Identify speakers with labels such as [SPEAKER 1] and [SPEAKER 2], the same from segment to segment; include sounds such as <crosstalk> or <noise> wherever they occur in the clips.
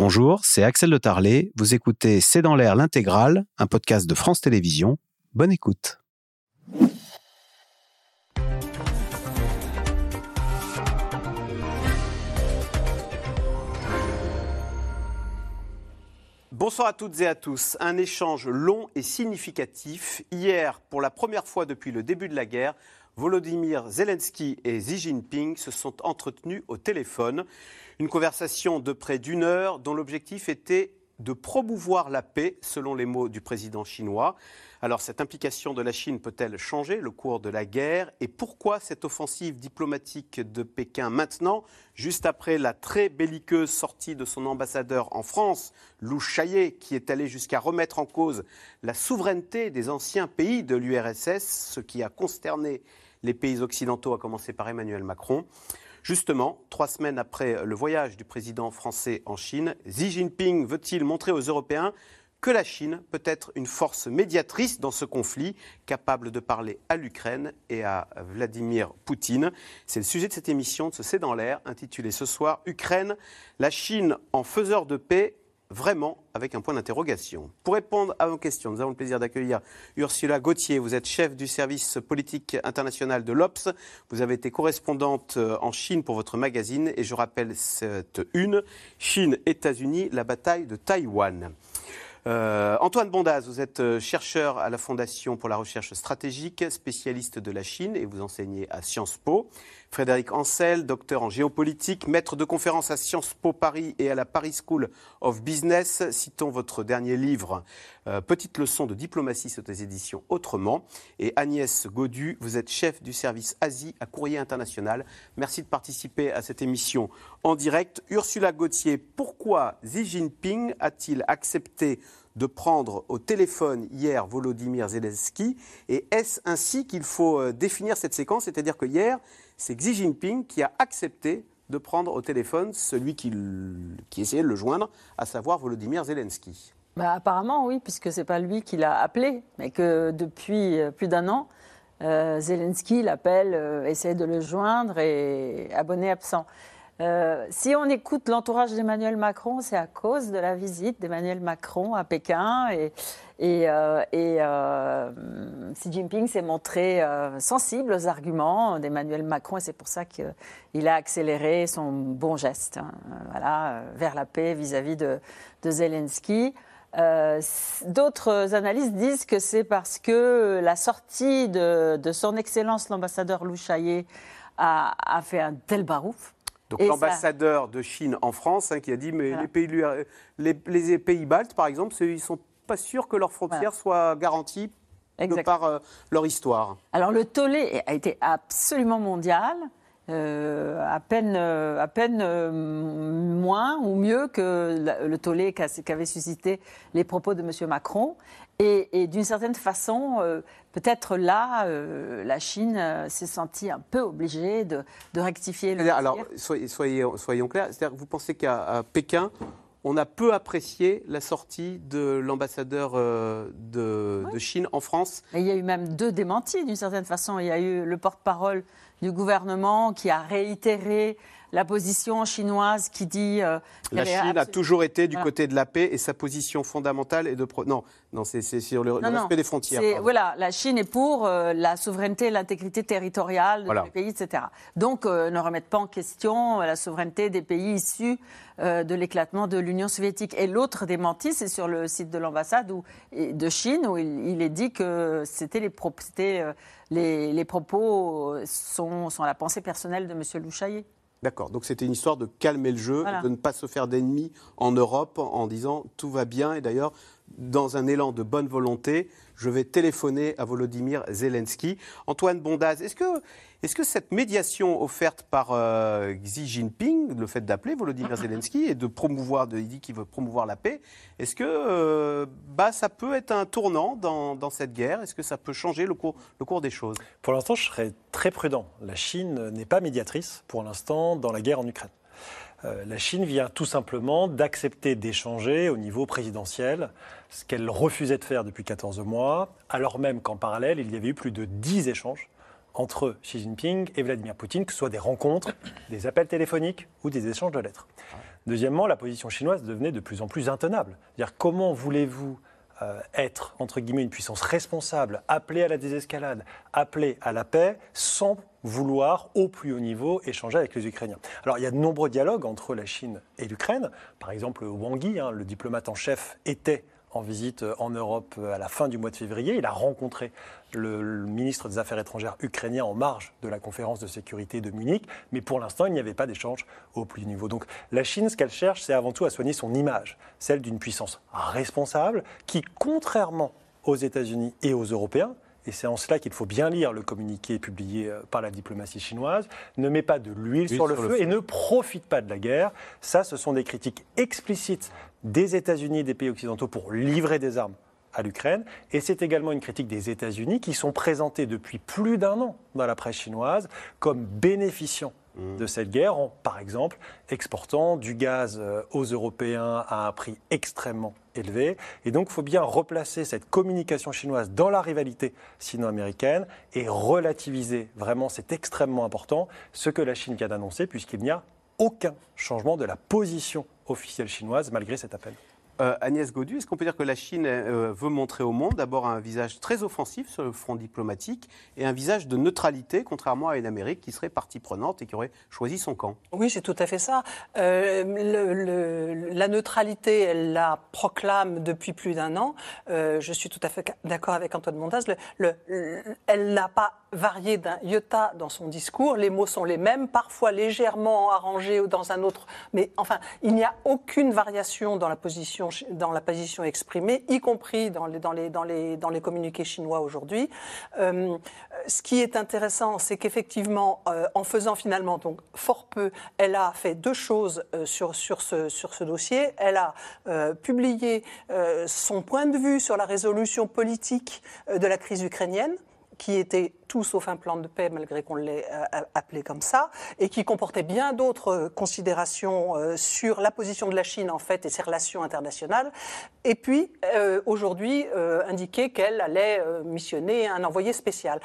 [SPEAKER 1] Bonjour, c'est Axel de Tarlet. Vous écoutez C'est dans l'air l'intégrale, un podcast de France Télévisions. Bonne écoute. Bonsoir à toutes et à tous. Un échange long et significatif. Hier, pour la première fois depuis le début de la guerre, Volodymyr Zelensky et Xi Jinping se sont entretenus au téléphone. Une conversation de près d'une heure dont l'objectif était de promouvoir la paix, selon les mots du président chinois. Alors cette implication de la Chine peut-elle changer le cours de la guerre? Et pourquoi cette offensive diplomatique de Pékin maintenant, juste après la très belliqueuse sortie de son ambassadeur en France, Lou Chaillet, qui est allé jusqu'à remettre en cause la souveraineté des anciens pays de l'URSS, ce qui a consterné les pays occidentaux, à commencer par Emmanuel Macron? Justement, trois semaines après le voyage du président français en Chine, Xi Jinping veut-il montrer aux Européens que la Chine peut être une force médiatrice dans ce conflit, capable de parler à l'Ukraine et à Vladimir Poutine? C'est le sujet de cette émission de ce C'est dans l'air, intitulée ce soir Ukraine, la Chine en faiseur de paix vraiment avec un point d'interrogation. Pour répondre à vos questions, nous avons le plaisir d'accueillir Ursula Gauthier. Vous êtes chef du service politique international de l'OPS. Vous avez été correspondante euh, en Chine pour votre magazine et je rappelle cette une, Chine-États-Unis, la bataille de Taïwan. Euh, Antoine Bondaz, vous êtes euh, chercheur à la Fondation pour la recherche stratégique, spécialiste de la Chine et vous enseignez à Sciences Po. Frédéric Ancel, docteur en géopolitique, maître de conférence à Sciences Po Paris et à la Paris School of Business. Citons votre dernier livre, euh, Petite leçon de diplomatie sur les éditions Autrement. Et Agnès Godu, vous êtes chef du service Asie à Courrier International. Merci de participer à cette émission en direct. Ursula Gauthier, pourquoi Xi Jinping a-t-il accepté de prendre au téléphone hier Volodymyr Zelensky? Et est-ce ainsi qu'il faut euh, définir cette séquence? C'est-à-dire que hier, c'est Xi Jinping qui a accepté de prendre au téléphone celui qui, essayait de le joindre, à savoir Volodymyr Zelensky.
[SPEAKER 2] Bah, apparemment, oui, puisque ce n'est pas lui qui l'a appelé, mais que depuis euh, plus d'un an, euh, Zelensky l'appelle, euh, essaie de le joindre et abonné absent. Euh, si on écoute l'entourage d'Emmanuel Macron, c'est à cause de la visite d'Emmanuel Macron à Pékin. Et, et, euh, euh, Xi Jinping s'est montré sensible aux arguments d'Emmanuel Macron et c'est pour ça qu'il a accéléré son bon geste hein, voilà, vers la paix vis-à-vis de, Zelensky. D'autres analystes disent que c'est parce que la sortie de, son Excellence l'ambassadeur Lou Chaillet a, a, fait un tel barouf
[SPEAKER 1] donc l'ambassadeur de Chine en France hein, qui a dit mais les, pays, les, pays baltes, par exemple, ils ne sont pas sûrs que leurs frontières soient garanties de par euh, leur histoire.
[SPEAKER 2] Alors le tollé a été absolument mondial. Euh, à peine, euh, à peine moins ou mieux que le tollé qu'avaient suscité les propos de M. Macron. Et, d'une certaine façon, euh, peut-être là, euh, la Chine euh, s'est sentie un peu obligée de, rectifier le
[SPEAKER 1] Alors, soyez, soyons clairs, c'est-à-dire que vous pensez qu'à Pékin, on a peu apprécié la sortie de l'ambassadeur de, Chine en France.
[SPEAKER 2] il y a eu même deux démentis d'une certaine façon. Il y a eu le porte-parole du gouvernement qui a réitéré la position chinoise qui dit.
[SPEAKER 1] Euh, la Chine a toujours été du côté de la paix et sa position fondamentale est de. Non, non c'est sur le, respect des frontières.
[SPEAKER 2] Voilà, la Chine est pour euh, la souveraineté et l'intégrité territoriale des pays, etc. Donc, euh, ne remettent pas en question la souveraineté des pays issus de l'éclatement de l'Union soviétique. Et l'autre démenti, c'est sur le site de l'ambassade de Chine, où il, est dit que c'était les, les, les, propos sont, sont la pensée personnelle de M. Louchaillet.
[SPEAKER 1] D'accord, donc c'était une histoire de calmer le jeu, de ne pas se faire d'ennemis en Europe en disant tout va bien. Et d'ailleurs, dans un élan de bonne volonté, je vais téléphoner à Volodymyr Zelensky. Antoine Bondaz, est-ce que, est que cette médiation offerte par euh, Xi Jinping, le fait d'appeler Volodymyr <clears throat> Zelensky et de promouvoir, de, il dit qu'il veut promouvoir la paix, est-ce que euh, bah, ça peut être un tournant dans, dans cette guerre? Est-ce que ça peut changer le cours, le cours des choses?
[SPEAKER 3] Pour l'instant, je serais très prudent. La Chine n'est pas médiatrice pour l'instant dans la guerre en Ukraine. Euh, la Chine vient tout simplement d'accepter d'échanger au niveau présidentiel, ce qu'elle refusait de faire depuis 14 mois, alors même qu'en parallèle, il y avait eu plus de 10 échanges entre Xi Jinping et Vladimir Poutine, que ce soit des rencontres, des appels téléphoniques ou des échanges de lettres. Deuxièmement, la position chinoise devenait de plus en plus intenable. C'est-à-dire comment voulez-vous euh, être, entre guillemets, une puissance responsable, appelée à la désescalade, appelée à la paix, sans vouloir, au plus haut niveau, échanger avec les Ukrainiens? Alors, il y a de nombreux dialogues entre la Chine et l'Ukraine. Par exemple, Wang Yi, hein, le diplomate en chef, était en visite en Europe à la fin du mois de février. Il a rencontré le, ministre des Affaires étrangères ukrainien en marge de la conférence de sécurité de Munich, mais pour l'instant, il n'y avait pas d'échange au plus haut niveau. Donc la Chine, ce qu'elle cherche, c'est avant tout à soigner son image, celle d'une puissance responsable qui, contrairement aux États-Unis et aux Européens, et c'est en cela qu'il faut bien lire le communiqué publié euh, par la diplomatie chinoise, ne met pas de l'huile sur, le, feu, et ne profite pas de la guerre. Ça, ce sont des critiques explicites des États-Unis et des pays occidentaux pour livrer des armes à l'Ukraine. Et c'est également une critique des États-Unis qui sont présentés depuis plus d'un an dans la presse chinoise comme bénéficiant de cette guerre en, par exemple, exportant du gaz euh, aux Européens à un prix extrêmement élevé. Et donc, il faut bien replacer cette communication chinoise dans la rivalité sino-américaine et relativiser, vraiment, c'est extrêmement important, ce que la Chine vient d'annoncer, puisqu'il n'y a aucun changement de la position officielle chinoise malgré cet appel.
[SPEAKER 1] Euh, Agnès Gaudu, est-ce qu'on peut dire que la Chine euh, veut montrer au monde d'abord un visage très offensif sur le front diplomatique et un visage de neutralité, contrairement à une Amérique qui serait partie prenante et qui aurait choisi son camp?
[SPEAKER 4] Oui, c'est tout à fait ça. Euh, la neutralité, elle la proclame depuis plus d'un an. je suis tout à fait d'accord avec Antoine Mondaz. elle n'a pas varié d'un iota dans son discours. Les mots sont les mêmes, parfois légèrement arrangés dans un autre. Mais enfin, il n'y a aucune variation dans la position dans la position exprimée, y compris dans les, dans les, dans les, dans les communiqués chinois aujourd'hui. Euh, ce qui est intéressant, c'est qu'effectivement, euh, en faisant finalement donc fort peu, elle a fait deux choses euh, sur, sur, ce, sur ce dossier. Elle a publié son point de vue sur la résolution politique de la crise ukrainienne qui était tout sauf un plan de paix, malgré qu'on l'ait euh, appelé comme ça, et qui comportait bien d'autres considérations euh, sur la position de la Chine, en fait, et ses relations internationales. Et puis, euh, aujourd'hui, indiquer qu'elle allait missionner un envoyé spécial.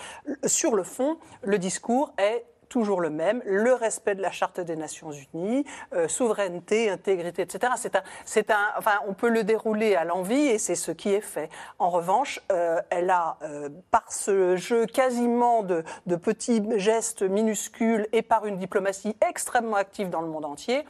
[SPEAKER 4] Sur le fond, le discours est toujours le même, le respect de la Charte des Nations Unies, euh, souveraineté, intégrité, etc. C'est un, c'est un, enfin, on peut le dérouler à l'envie et c'est ce qui est fait. En revanche, euh, elle a, euh, par ce jeu quasiment de, de, petits gestes minuscules et par une diplomatie extrêmement active dans le monde entier,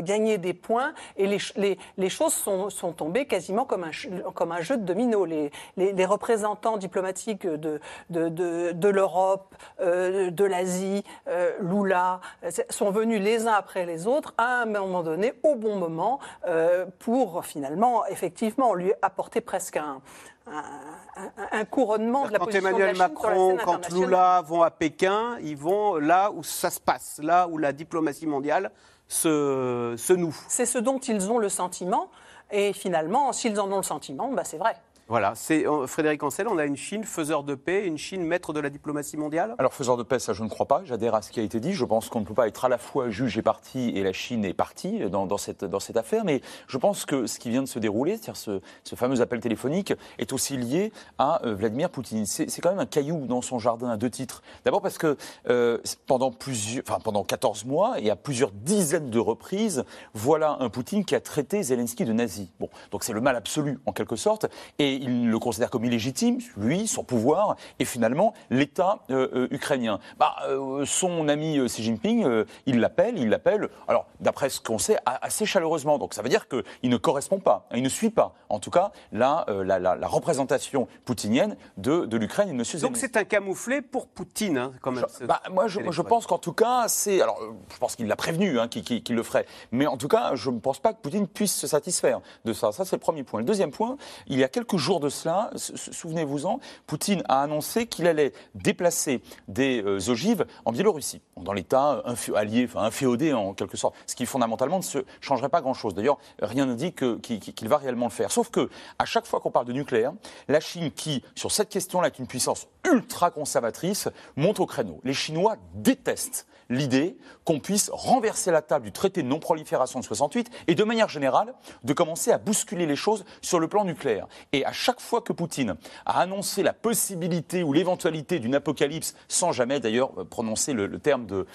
[SPEAKER 4] gagné des points et les, les, les choses sont, sont, tombées quasiment comme un, comme un jeu de domino. Les, les représentants diplomatiques de, de, de, l'Europe, de l'Asie, euh, Lula, euh, sont venus les uns après les autres à un moment donné, au bon moment, euh, pour finalement, effectivement, lui apporter presque un, un, couronnement de la
[SPEAKER 1] quand Emmanuel Macron, quand Lula vont à Pékin, ils vont là où ça se passe, là où la diplomatie mondiale se, se noue.
[SPEAKER 4] C'est ce dont ils ont le sentiment. Et finalement, s'ils en ont le sentiment, bah c'est vrai.
[SPEAKER 1] Voilà, c'est Frédéric Ancel, on a une Chine faiseur de paix, une Chine maître de la diplomatie mondiale?
[SPEAKER 5] Alors faiseur de paix, ça je ne crois pas, j'adhère à ce qui a été dit, je pense qu'on ne peut pas être à la fois juge et parti et la Chine est partie dans, cette, dans cette affaire, mais je pense que ce qui vient de se dérouler, c'est-à-dire ce, ce, fameux appel téléphonique, est aussi lié à euh, Vladimir Poutine. C'est quand même un caillou dans son jardin à deux titres. D'abord parce que euh, pendant, plusieurs, enfin, pendant 14 mois et à plusieurs dizaines de reprises, voilà un Poutine qui a traité Zelensky de nazi. Bon, donc c'est le mal absolu en quelque sorte, et il le considère comme illégitime, lui, son pouvoir, et finalement l'État euh, euh, ukrainien. Bah, euh, son ami Xi Jinping, il l'appelle, il l'appelle, alors d'après ce qu'on sait, assez chaleureusement. Donc ça veut dire qu'il ne correspond pas, il ne suit pas, en tout cas, la, la, représentation poutinienne de, de l'Ukraine.
[SPEAKER 1] Donc c'est un camouflé pour Poutine, hein, quand même.
[SPEAKER 5] Bah, moi, je, je, pense qu'en tout cas, c'est. Alors, je pense qu'il l'a prévenu, hein, qu'il le ferait. Mais en tout cas, je ne pense pas que Poutine puisse se satisfaire de ça. Ça, c'est le premier point. Le deuxième point, il y a quelques jours de cela, souvenez-vous-en, Poutine a annoncé qu'il allait déplacer des euh, ogives en Biélorussie, dans l'État allié, inféodé en quelque sorte, ce qui fondamentalement ne changerait pas grand-chose. D'ailleurs, rien ne dit qu'il va réellement le faire. Sauf que, à chaque fois qu'on parle de nucléaire, la Chine, qui, sur cette question-là, est une puissance ultra conservatrice, monte au créneau. Les Chinois détestent l'idée qu'on puisse renverser la table du traité de non-prolifération de 68 et de manière générale de commencer à bousculer les choses sur le plan nucléaire. Et à chaque fois que Poutine a annoncé la possibilité ou l'éventualité d'une apocalypse, sans jamais d'ailleurs prononcer le, terme de,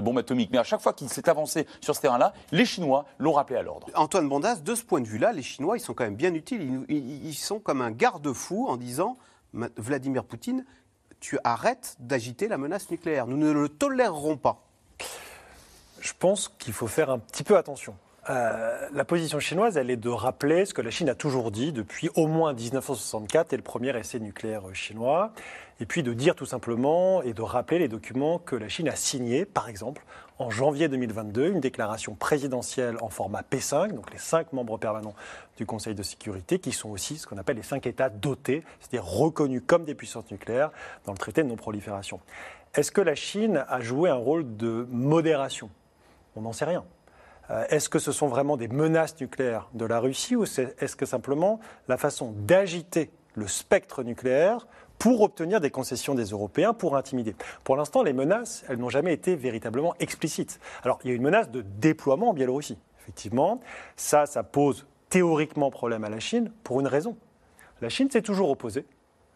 [SPEAKER 5] bombe atomique, mais à chaque fois qu'il s'est avancé sur ce terrain-là, les Chinois l'ont rappelé à l'ordre.
[SPEAKER 1] Antoine Bondas, de ce point de vue-là, les Chinois, ils sont quand même bien utiles. ils sont comme un garde-fou en disant Vladimir Poutine, tu arrêtes d'agiter la menace nucléaire. Nous ne le tolérerons pas.
[SPEAKER 3] Je pense qu'il faut faire un petit peu attention. Euh, la position chinoise, elle est de rappeler ce que la Chine a toujours dit depuis au moins 1964 et le premier essai nucléaire chinois, et puis de dire tout simplement et de rappeler les documents que la Chine a signés, par exemple, en janvier 2022, une déclaration présidentielle en format P5, donc les cinq membres permanents du Conseil de sécurité, qui sont aussi ce qu'on appelle les cinq États dotés, c'est-à-dire reconnus comme des puissances nucléaires dans le traité de non-prolifération. Est-ce que la Chine a joué un rôle de modération? On n'en sait rien. Euh, est-ce que ce sont vraiment des menaces nucléaires de la Russie ou est-ce que simplement la façon d'agiter le spectre nucléaire pour obtenir des concessions des Européens, pour intimider. Pour l'instant, les menaces, elles n'ont jamais été véritablement explicites. Alors, il y a une menace de déploiement en Biélorussie, effectivement. Ça, ça pose théoriquement problème à la Chine pour une raison. La Chine s'est toujours opposée,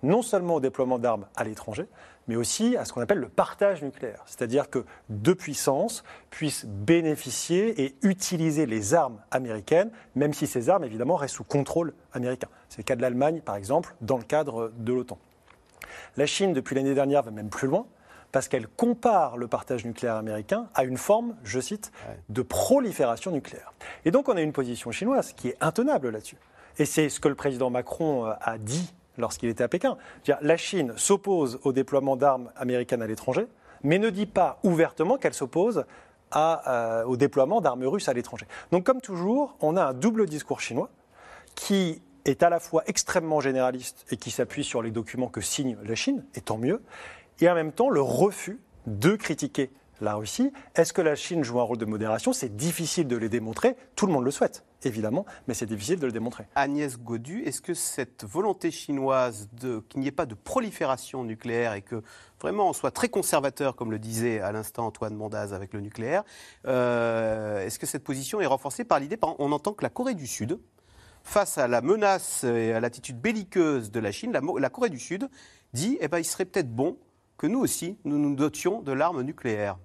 [SPEAKER 3] non seulement au déploiement d'armes à l'étranger, mais aussi à ce qu'on appelle le partage nucléaire. C'est-à-dire que deux puissances puissent bénéficier et utiliser les armes américaines, même si ces armes, évidemment, restent sous contrôle américain. C'est le cas de l'Allemagne, par exemple, dans le cadre de l'OTAN. La Chine, depuis l'année dernière, va même plus loin parce qu'elle compare le partage nucléaire américain à une forme, je cite, de prolifération nucléaire. Et donc on a une position chinoise qui est intenable là-dessus. Et c'est ce que le président Macron euh, a dit lorsqu'il était à Pékin. La Chine s'oppose au déploiement d'armes américaines à l'étranger, mais ne dit pas ouvertement qu'elle s'oppose euh, au déploiement d'armes russes à l'étranger. Donc comme toujours, on a un double discours chinois qui est à la fois extrêmement généraliste et qui s'appuie sur les documents que signe la Chine, et tant mieux, et en même temps le refus de critiquer la Russie. Est-ce que la Chine joue un rôle de modération? C'est difficile de le démontrer. Tout le monde le souhaite, évidemment, mais c'est difficile de le démontrer.
[SPEAKER 1] Agnès Godu, est-ce que cette volonté chinoise qu'il n'y ait pas de prolifération nucléaire et que vraiment on soit très conservateur, comme le disait à l'instant Antoine Mondaz avec le nucléaire, euh, est-ce que cette position est renforcée par l'idée, on entend que la Corée du Sud, face à la menace et à l'attitude belliqueuse de la Chine, la, Corée du Sud dit eh ben, il serait peut-être bon que nous aussi, nous nous dotions de l'arme nucléaire.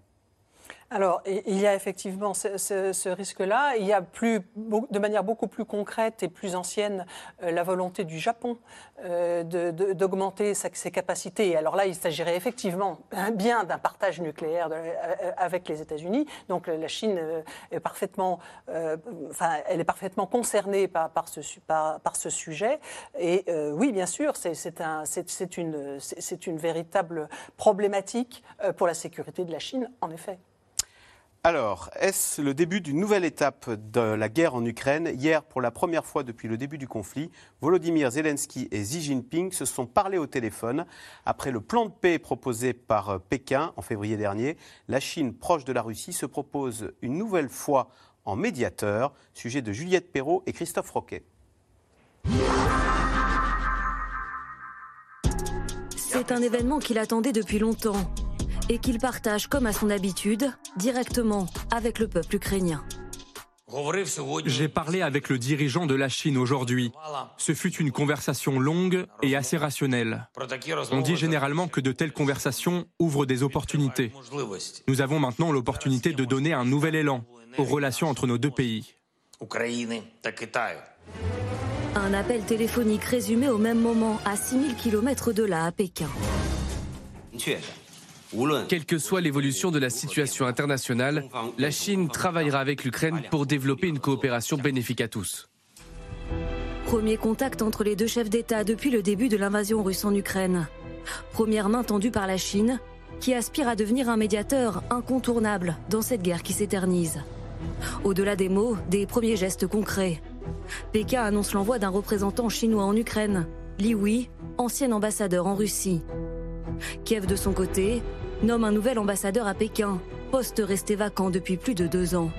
[SPEAKER 4] Alors, il y a effectivement ce, risque-là. Il y a plus, de manière beaucoup plus concrète et plus ancienne euh, la volonté du Japon euh, d'augmenter ses capacités. Alors là, il s'agirait effectivement bien d'un partage nucléaire euh, avec les États-Unis. Donc la Chine est parfaitement, concernée par, ce, sujet. Et oui, bien sûr, c'est un, une, une véritable problématique pour la sécurité de la Chine, en effet.
[SPEAKER 1] Alors, est-ce le début d'une nouvelle étape de la guerre en Ukraine? Hier, pour la première fois depuis le début du conflit, Volodymyr Zelensky et Xi Jinping se sont parlé au téléphone. Après le plan de paix proposé par euh, Pékin en février dernier, la Chine, proche de la Russie, se propose une nouvelle fois en médiateur. Sujet de Juliette Perrault et Christophe Roquet.
[SPEAKER 6] C'est un événement qu'il attendait depuis longtemps et qu'il partage, comme à son habitude, directement avec le peuple ukrainien.
[SPEAKER 7] J'ai parlé avec le dirigeant de la Chine aujourd'hui. Ce fut une conversation longue et assez rationnelle. On dit généralement que de telles conversations ouvrent des opportunités. Nous avons maintenant l'opportunité de donner un nouvel élan aux relations entre nos deux pays.
[SPEAKER 6] Un appel téléphonique résumé au même moment à 6000 km de là, à Pékin.
[SPEAKER 8] Quelle que soit l'évolution de la situation internationale, la Chine travaillera avec l'Ukraine pour développer une coopération bénéfique à tous.
[SPEAKER 6] Premier contact entre les deux chefs d'État depuis le début de l'invasion russe en Ukraine. Première main tendue par la Chine, qui aspire à devenir un médiateur incontournable dans cette guerre qui s'éternise. Au-delà des mots, des premiers gestes concrets. Pékin annonce l'envoi d'un représentant chinois en Ukraine, Li Wei, ancien ambassadeur en Russie. Kiev, de son côté, nomme un nouvel ambassadeur à Pékin, poste resté vacant depuis plus de deux ans.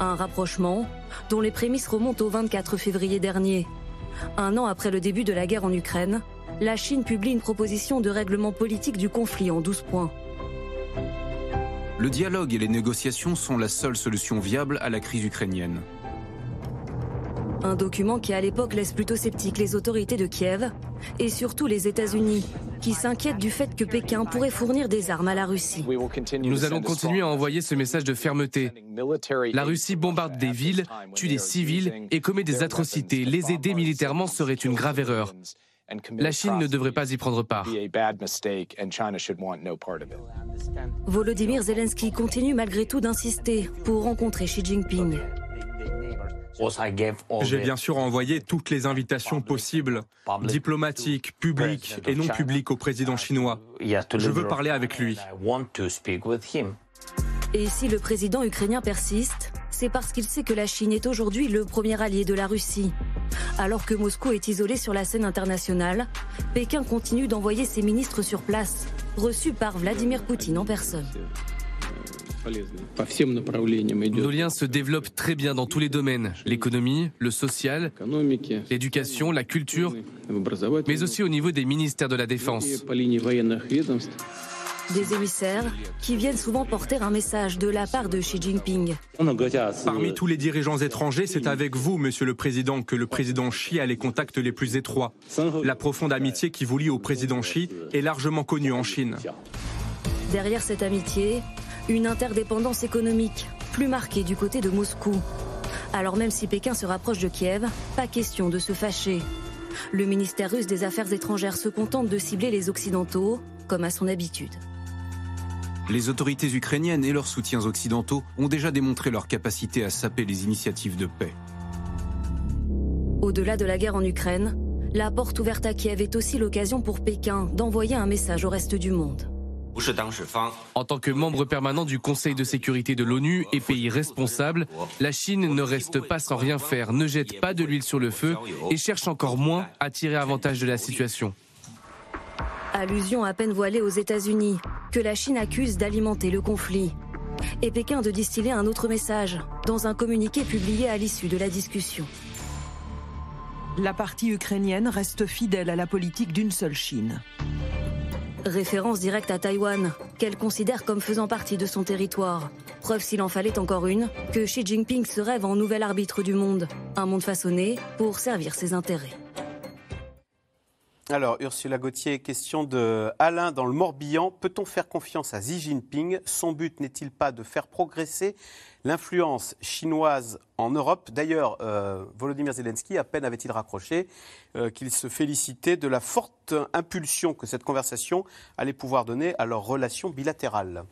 [SPEAKER 6] Un rapprochement dont les prémices remontent au 24 février dernier. Un an après le début de la guerre en Ukraine, la Chine publie une proposition de règlement politique du conflit en 12 points.
[SPEAKER 9] Le dialogue et les négociations sont la seule solution viable à la crise ukrainienne.
[SPEAKER 6] Un document qui à l'époque laisse plutôt sceptiques les autorités de Kiev et surtout les États-Unis, qui s'inquiètent du fait que Pékin pourrait fournir des armes à la Russie.
[SPEAKER 8] Nous allons continuer à envoyer ce message de fermeté. La Russie bombarde des villes, tue des civils et commet des atrocités. Les aider militairement serait une grave erreur. La Chine ne devrait pas y prendre part.
[SPEAKER 6] Volodymyr Zelensky continue malgré tout d'insister pour rencontrer Xi Jinping.
[SPEAKER 7] J'ai bien sûr envoyé toutes les invitations possibles, diplomatiques, publiques et non publiques au président chinois. Je veux parler avec lui.
[SPEAKER 6] Et si le président ukrainien persiste, c'est parce qu'il sait que la Chine est aujourd'hui le premier allié de la Russie. Alors que Moscou est isolé sur la scène internationale, Pékin continue d'envoyer ses ministres sur place, reçus par Vladimir Poutine en personne.
[SPEAKER 8] Nos liens se développent très bien dans tous les domaines, l'économie, le social, l'éducation, la culture, mais aussi au niveau des ministères de la Défense.
[SPEAKER 6] Des émissaires qui viennent souvent porter un message de la part de Xi Jinping.
[SPEAKER 7] Parmi tous les dirigeants étrangers, c'est avec vous, Monsieur le Président, que le président Xi a les contacts les plus étroits. La profonde amitié qui vous lie au président Xi est largement connue en Chine.
[SPEAKER 6] Derrière cette amitié, une interdépendance économique plus marquée du côté de Moscou. Alors même si Pékin se rapproche de Kiev, pas question de se fâcher. Le ministère russe des Affaires étrangères se contente de cibler les Occidentaux, comme à son habitude.
[SPEAKER 9] Les autorités ukrainiennes et leurs soutiens occidentaux ont déjà démontré leur capacité à saper les initiatives de paix.
[SPEAKER 6] Au-delà de la guerre en Ukraine, la porte ouverte à Kiev est aussi l'occasion pour Pékin d'envoyer un message au reste du monde.
[SPEAKER 8] En tant que membre permanent du Conseil de sécurité de l'ONU et pays responsable, la Chine ne reste pas sans rien faire, ne jette pas de l'huile sur le feu et cherche encore moins à tirer avantage de la situation.
[SPEAKER 6] Allusion à peine voilée aux États-Unis, que la Chine accuse d'alimenter le conflit. Et Pékin de distiller un autre message, dans un communiqué publié à l'issue de la discussion.
[SPEAKER 10] La partie ukrainienne reste fidèle à la politique d'une seule Chine.
[SPEAKER 6] Référence directe à Taïwan, qu'elle considère comme faisant partie de son territoire. Preuve s'il en fallait encore une, que Xi Jinping se rêve en nouvel arbitre du monde. Un monde façonné pour servir ses intérêts.
[SPEAKER 1] Alors, Ursula Gauthier, question de Alain dans le Morbihan. Peut-on faire confiance à Xi Jinping? Son but n'est-il pas de faire progresser l'influence chinoise en Europe? D'ailleurs, euh, Volodymyr Zelensky, à peine avait-il raccroché euh, qu'il se félicitait de la forte impulsion que cette conversation allait pouvoir donner à leurs relations bilatérales.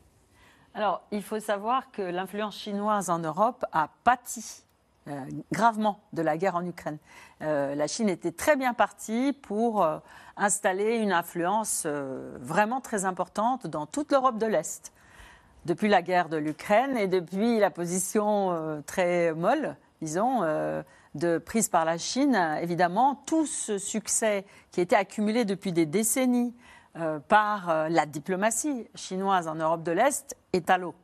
[SPEAKER 2] Alors, il faut savoir que l'influence chinoise en Europe a pâti euh, gravement de la guerre en Ukraine. Euh, la Chine était très bien partie pour euh, installer une influence vraiment très importante dans toute l'Europe de l'Est. Depuis la guerre de l'Ukraine et depuis la position très molle, disons, de prise par la Chine, évidemment, tout ce succès qui a été accumulé depuis des décennies par la diplomatie chinoise en Europe de l'Est est à l'eau.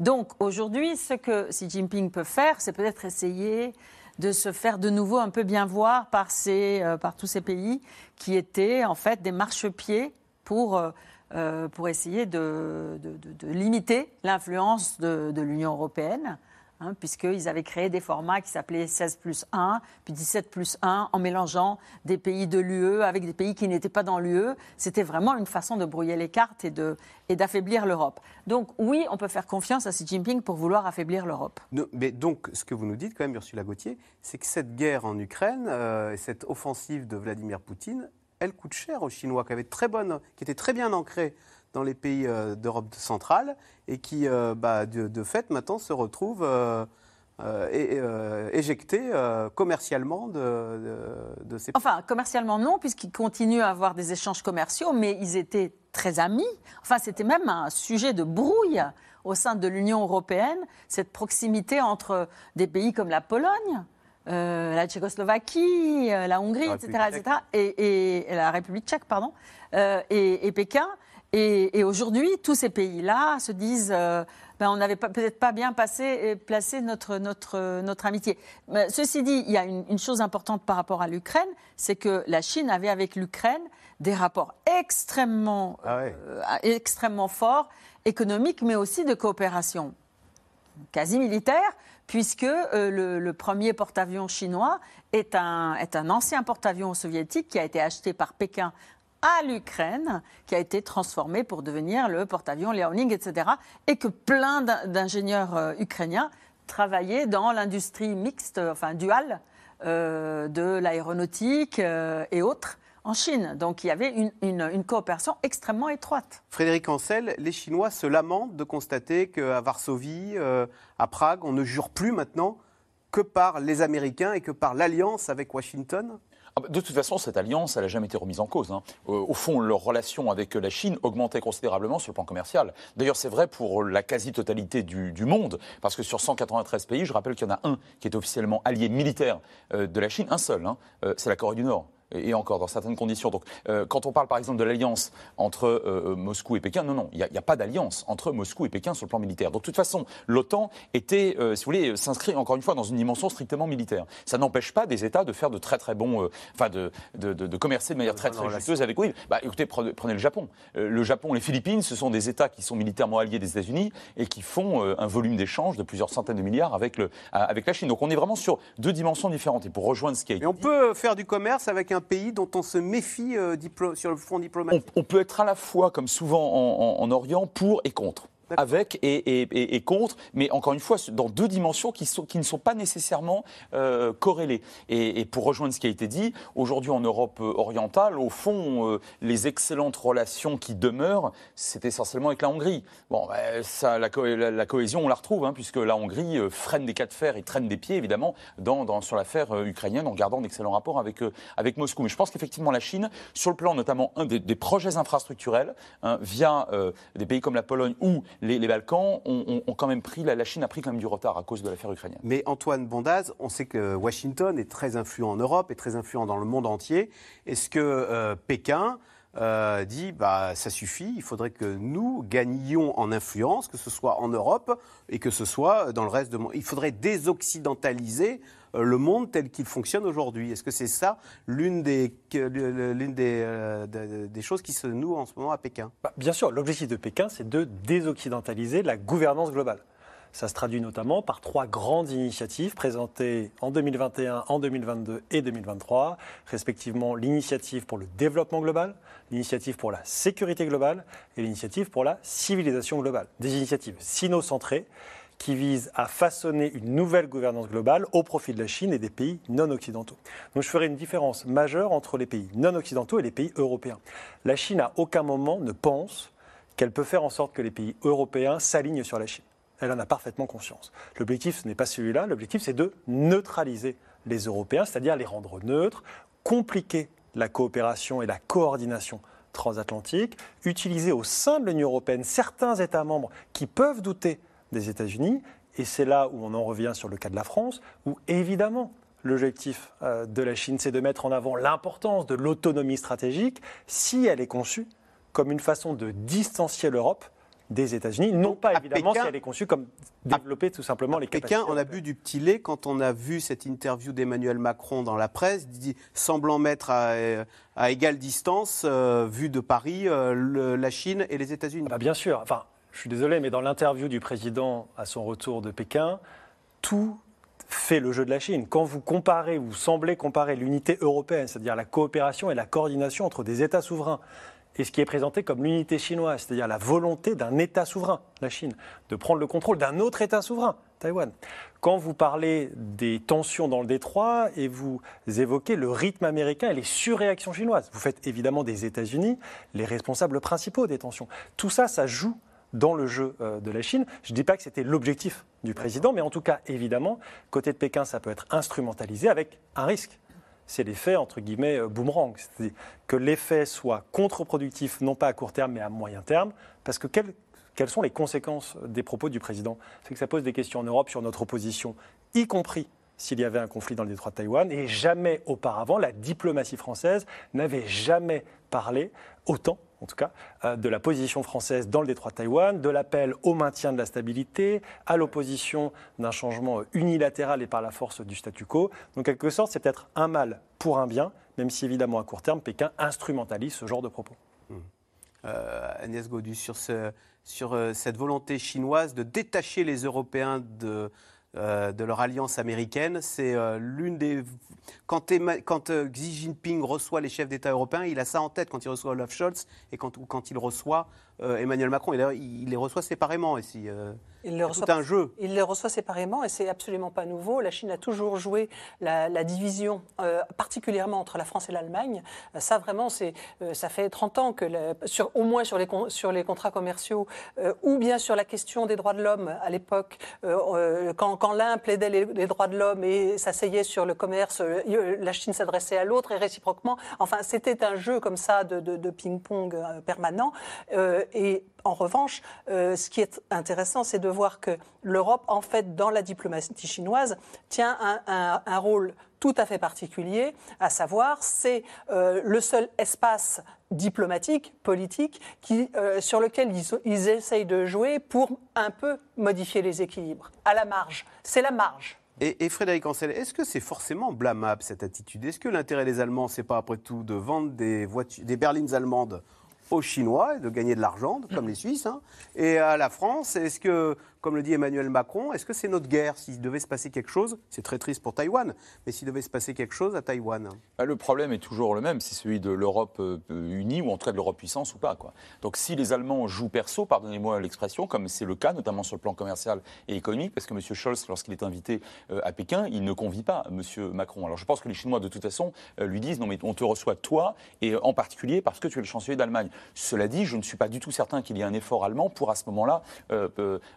[SPEAKER 2] Donc aujourd'hui, ce que Xi Jinping peut faire, c'est peut-être essayer de se faire de nouveau un peu bien voir par, euh, tous ces pays qui étaient en fait des marchepieds pour, euh, euh, pour essayer de limiter l'influence de l'Union européenne. Hein, puisqu'ils avaient créé des formats qui s'appelaient 16 plus 1, puis 17 plus 1, en mélangeant des pays de l'UE avec des pays qui n'étaient pas dans l'UE. C'était vraiment une façon de brouiller les cartes et, d'affaiblir l'Europe. Donc oui, on peut faire confiance à Xi Jinping pour vouloir affaiblir l'Europe.
[SPEAKER 1] Mais donc, ce que vous nous dites quand même, Ursula Gauthier, c'est que cette guerre en Ukraine, euh, cette offensive de Vladimir Poutine, elle coûte cher aux Chinois, qui, avait très bonne, qui était très bien ancrée dans les pays euh, d'Europe centrale et qui, euh, bah, de, fait, maintenant se retrouvent euh, éjectés commercialement de, de, ces
[SPEAKER 2] Enfin, commercialement non, puisqu'ils continuent à avoir des échanges commerciaux, mais ils étaient très amis. Enfin, c'était même un sujet de brouille au sein de l'Union européenne, cette proximité entre des pays comme la Pologne, la Tchécoslovaquie, la Hongrie, etc., etc., et, la République tchèque, pardon, et, et, Pékin. Et, aujourd'hui, tous ces pays-là se disent euh, ben, on n'avait peut-être pas bien passé, placé notre, notre, notre amitié. Mais ceci dit, il y a une, chose importante par rapport à l'Ukraine c'est que la Chine avait avec l'Ukraine des rapports extrêmement, ah euh, extrêmement forts économique, mais aussi de coopération quasi militaire, puisque euh, le, le premier porte-avions chinois est un, est un ancien porte-avions soviétique qui a été acheté par Pékin à l'Ukraine, qui a été transformé pour devenir le porte-avions Liaoning, etc. Et que plein d'in- d'ingénieurs euh, ukrainiens travaillaient dans l'industrie mixte, enfin duale, euh, de l'aéronautique euh, et autres en Chine. Donc il y avait une, coopération extrêmement étroite.
[SPEAKER 1] Frédéric Ancel, les Chinois se lamentent de constater qu'à Varsovie, à Prague, on ne jure plus maintenant que par les Américains et que par l'alliance avec Washington?
[SPEAKER 5] De toute façon, cette alliance, elle n'a jamais été remise en cause. hein. Euh, au fond, leur relation avec la Chine augmentait considérablement sur le plan commercial. D'ailleurs, c'est vrai pour la quasi-totalité du, du monde, parce que sur 193 pays, je rappelle qu'il y en a un qui est officiellement allié militaire euh, de la Chine, un seul, hein, euh, c'est la Corée du Nord. Et encore dans certaines conditions. Donc, euh, quand on parle par exemple de l'alliance entre euh, Moscou et Pékin, non, non, il n'y a, pas d'alliance entre Moscou et Pékin sur le plan militaire. Donc, de toute façon, l'OTAN était, euh, si vous voulez, s'inscrit encore une fois dans une dimension strictement militaire. Ça n'empêche pas des États de faire de très très bons, euh, enfin, de, de, de- de commercer de manière très très justeuse avec. Oui, bah, écoutez, prenez, prenez le Japon. Euh, le Japon, les Philippines, ce sont des États qui sont militairement alliés des États-Unis et qui font euh, un volume d'échange de plusieurs centaines de milliards avec le, avec la Chine. Donc, on est vraiment sur deux dimensions différentes. Et pour rejoindre ce qui a été
[SPEAKER 1] Mais on
[SPEAKER 5] dit,
[SPEAKER 1] peut faire du commerce avec un pays dont on se méfie euh, sur le front
[SPEAKER 5] on,
[SPEAKER 1] diplomatique.
[SPEAKER 5] on peut être à la fois, comme souvent en, en- en Orient, pour et contre. Avec et, et- et- contre, mais encore une fois, dans deux dimensions qui, sont- qui ne sont pas nécessairement euh, corrélées. Et, pour rejoindre ce qui a été dit, aujourd'hui en Europe euh, orientale, au fond, euh, les excellentes relations qui demeurent, c'est essentiellement avec la Hongrie. Bon, ben, ça, la, co- la- la cohésion, on la retrouve, hein, puisque la Hongrie freine des cas de fer et traîne des pieds, évidemment, sur l'affaire ukrainienne, en gardant d'excellents rapports avec, avec Moscou. Mais je pense qu'effectivement, la Chine, sur le plan notamment des, projets infrastructurels, hein, via des pays comme la Pologne ou les, Balkans, ont, quand même pris, la, Chine a pris quand même du retard à cause de l'affaire ukrainienne.
[SPEAKER 1] Mais Antoine Bondaz, on sait que Washington est très influent en Europe et très influent dans le monde entier. Est-ce que euh, Pékin euh, dit bah ça suffit, il faudrait que nous gagnions en influence, que ce soit en Europe et que ce soit dans le reste du monde. Il faudrait désoccidentaliser le monde tel qu'il fonctionne aujourd'hui. Est-ce que c'est ça l'une des, l'une des, euh, de- des choses qui se nouent en ce moment à Pékin?
[SPEAKER 3] Bah, Bien sûr, l'objectif de Pékin, c'est de désoccidentaliser la gouvernance globale. Ça se traduit notamment par trois grandes initiatives présentées en 2021, en 2022 et 2023, respectivement l'initiative pour le développement global, l'initiative pour la sécurité globale et l'initiative pour la civilisation globale. Des initiatives sino-centrées qui visent à façonner une nouvelle gouvernance globale au profit de la Chine et des pays non occidentaux. Donc je ferai une différence majeure entre les pays non occidentaux et les pays européens. La Chine à aucun moment ne pense qu'elle peut faire en sorte que les pays européens s'alignent sur la Chine. Elle en a parfaitement conscience. L'objectif, ce n'est pas celui-là. L'objectif, c'est de neutraliser les Européens, c'est-à-dire les rendre neutres, compliquer la coopération et la coordination transatlantique, utiliser au sein de l'Union européenne certains États membres qui peuvent douter des États-Unis. Et c'est là où on en revient sur le cas de la France, où évidemment l'objectif euh, de la Chine, c'est de mettre en avant l'importance de l'autonomie stratégique si elle est conçue comme une façon de distancier l'Europe des États-Unis, non
[SPEAKER 1] Donc,
[SPEAKER 3] pas évidemment
[SPEAKER 1] Pékin-
[SPEAKER 3] si elle est conçue comme développer tout simplement les capacités.
[SPEAKER 1] Pékin, on a bu du petit lait quand on a vu cette interview d'Emmanuel Macron dans la presse, dit- semblant mettre à, euh, à égale distance, euh, vu de Paris, euh, le- la Chine et les États-Unis.
[SPEAKER 3] Ah bah, bien sûr. Enfin, je suis désolé, mais dans l'interview du président à son retour de Pékin, tout fait le jeu de la Chine. Quand vous comparez, vous semblez comparer l'unité européenne, c'est-à-dire la coopération et la coordination entre des États souverains, et ce qui est présenté comme l'unité chinoise, c'est-à-dire la volonté d'un État souverain, la Chine, de prendre le contrôle d'un autre État souverain, Taïwan. Quand vous parlez des tensions dans le détroit et vous évoquez le rythme américain et les surréactions chinoises, vous faites évidemment des États-Unis les responsables principaux des tensions. Tout ça, ça joue dans le jeu euh, de la Chine. Je ne dis pas que c'était l'objectif du président, mais en tout cas, évidemment, côté de Pékin, ça peut être instrumentalisé avec un risque. C'est l'effet, entre guillemets, euh, boomerang. C'est-à-dire que l'effet soit contre-productif, non pas à court terme, mais à moyen terme, parce que quelles, quelles sont les conséquences des propos du président? C'est que ça pose des questions en Europe sur notre opposition, y compris s'il y avait un conflit dans le détroit de Taïwan, et jamais auparavant, la diplomatie française n'avait jamais parlé autant, en tout cas, euh, de la position française dans le détroit de Taïwan, de l'appel au maintien de la stabilité, à l'opposition d'un changement unilatéral et par la force du statu quo. Donc, en quelque sorte, c'est peut-être un mal pour un bien, même si évidemment, à court terme, Pékin instrumentalise ce genre de propos.
[SPEAKER 1] euh, Agnès ce, sur euh, cette volonté chinoise de détacher les Européens de, euh, de leur alliance américaine. C'est euh, l'une des. Quand, euh, Xi Jinping reçoit les chefs d'État européens, il a ça en tête quand il reçoit Olaf Scholz et quand, ou quand il reçoit euh, Emmanuel Macron. Et d'ailleurs, il, les reçoit séparément ici. euh,
[SPEAKER 4] Il
[SPEAKER 1] c'est
[SPEAKER 4] les reçoit
[SPEAKER 1] tout un jeu.
[SPEAKER 4] Il les reçoit séparément et c'est absolument pas nouveau. La Chine a toujours joué la, la division, euh, particulièrement entre la France et l'Allemagne. Euh, Ça vraiment, c'est, ça fait 30 ans que, la- sur, au moins sur les, con- sur les contrats commerciaux, ou bien sur la question des droits de l'homme à l'époque, quand, quand l'un plaidait les, les droits de l'homme et s'asseyait sur le commerce, la Chine s'adressait à l'autre et réciproquement. Enfin, c'était un jeu comme ça de, de- de ping-pong permanent. Euh, et en revanche, euh, ce qui est intéressant, c'est de voir que l'Europe, en fait, dans la diplomatie chinoise, tient un, rôle tout à fait particulier, à savoir, c'est euh, le seul espace diplomatique, politique, euh, sur lequel ils, essayent de jouer pour un peu modifier les équilibres, à la marge. C'est la marge.
[SPEAKER 1] Et, Frédéric Ancel, est-ce que c'est forcément blâmable cette attitude? Est-ce que l'intérêt des Allemands, c'est pas après tout de vendre des berlines allemandes aux Chinois et de gagner de l'argent, comme les Suisses hein. Et à la France, est-ce que, comme le dit Emmanuel Macron, est-ce que c'est notre guerre S'il devait se passer quelque chose, c'est très triste pour Taïwan, mais s'il devait se passer quelque chose à Taïwan
[SPEAKER 5] Bah, Le problème est toujours le même, c'est celui de l'Europe euh, unie ou en tout cas de l'Europe puissance ou pas. Donc si les Allemands jouent perso, pardonnez-moi l'expression, comme c'est le cas notamment sur le plan commercial et économique, parce que M. Scholz, lorsqu'il est invité euh, à Pékin, il ne convie pas M. Macron. Alors je pense que les Chinois de toute façon euh, lui disent non mais on te reçoit toi et en particulier parce que tu es le chancelier d'Allemagne. Cela dit, je ne suis pas du tout certain qu'il y ait un effort allemand pour à ce moment-là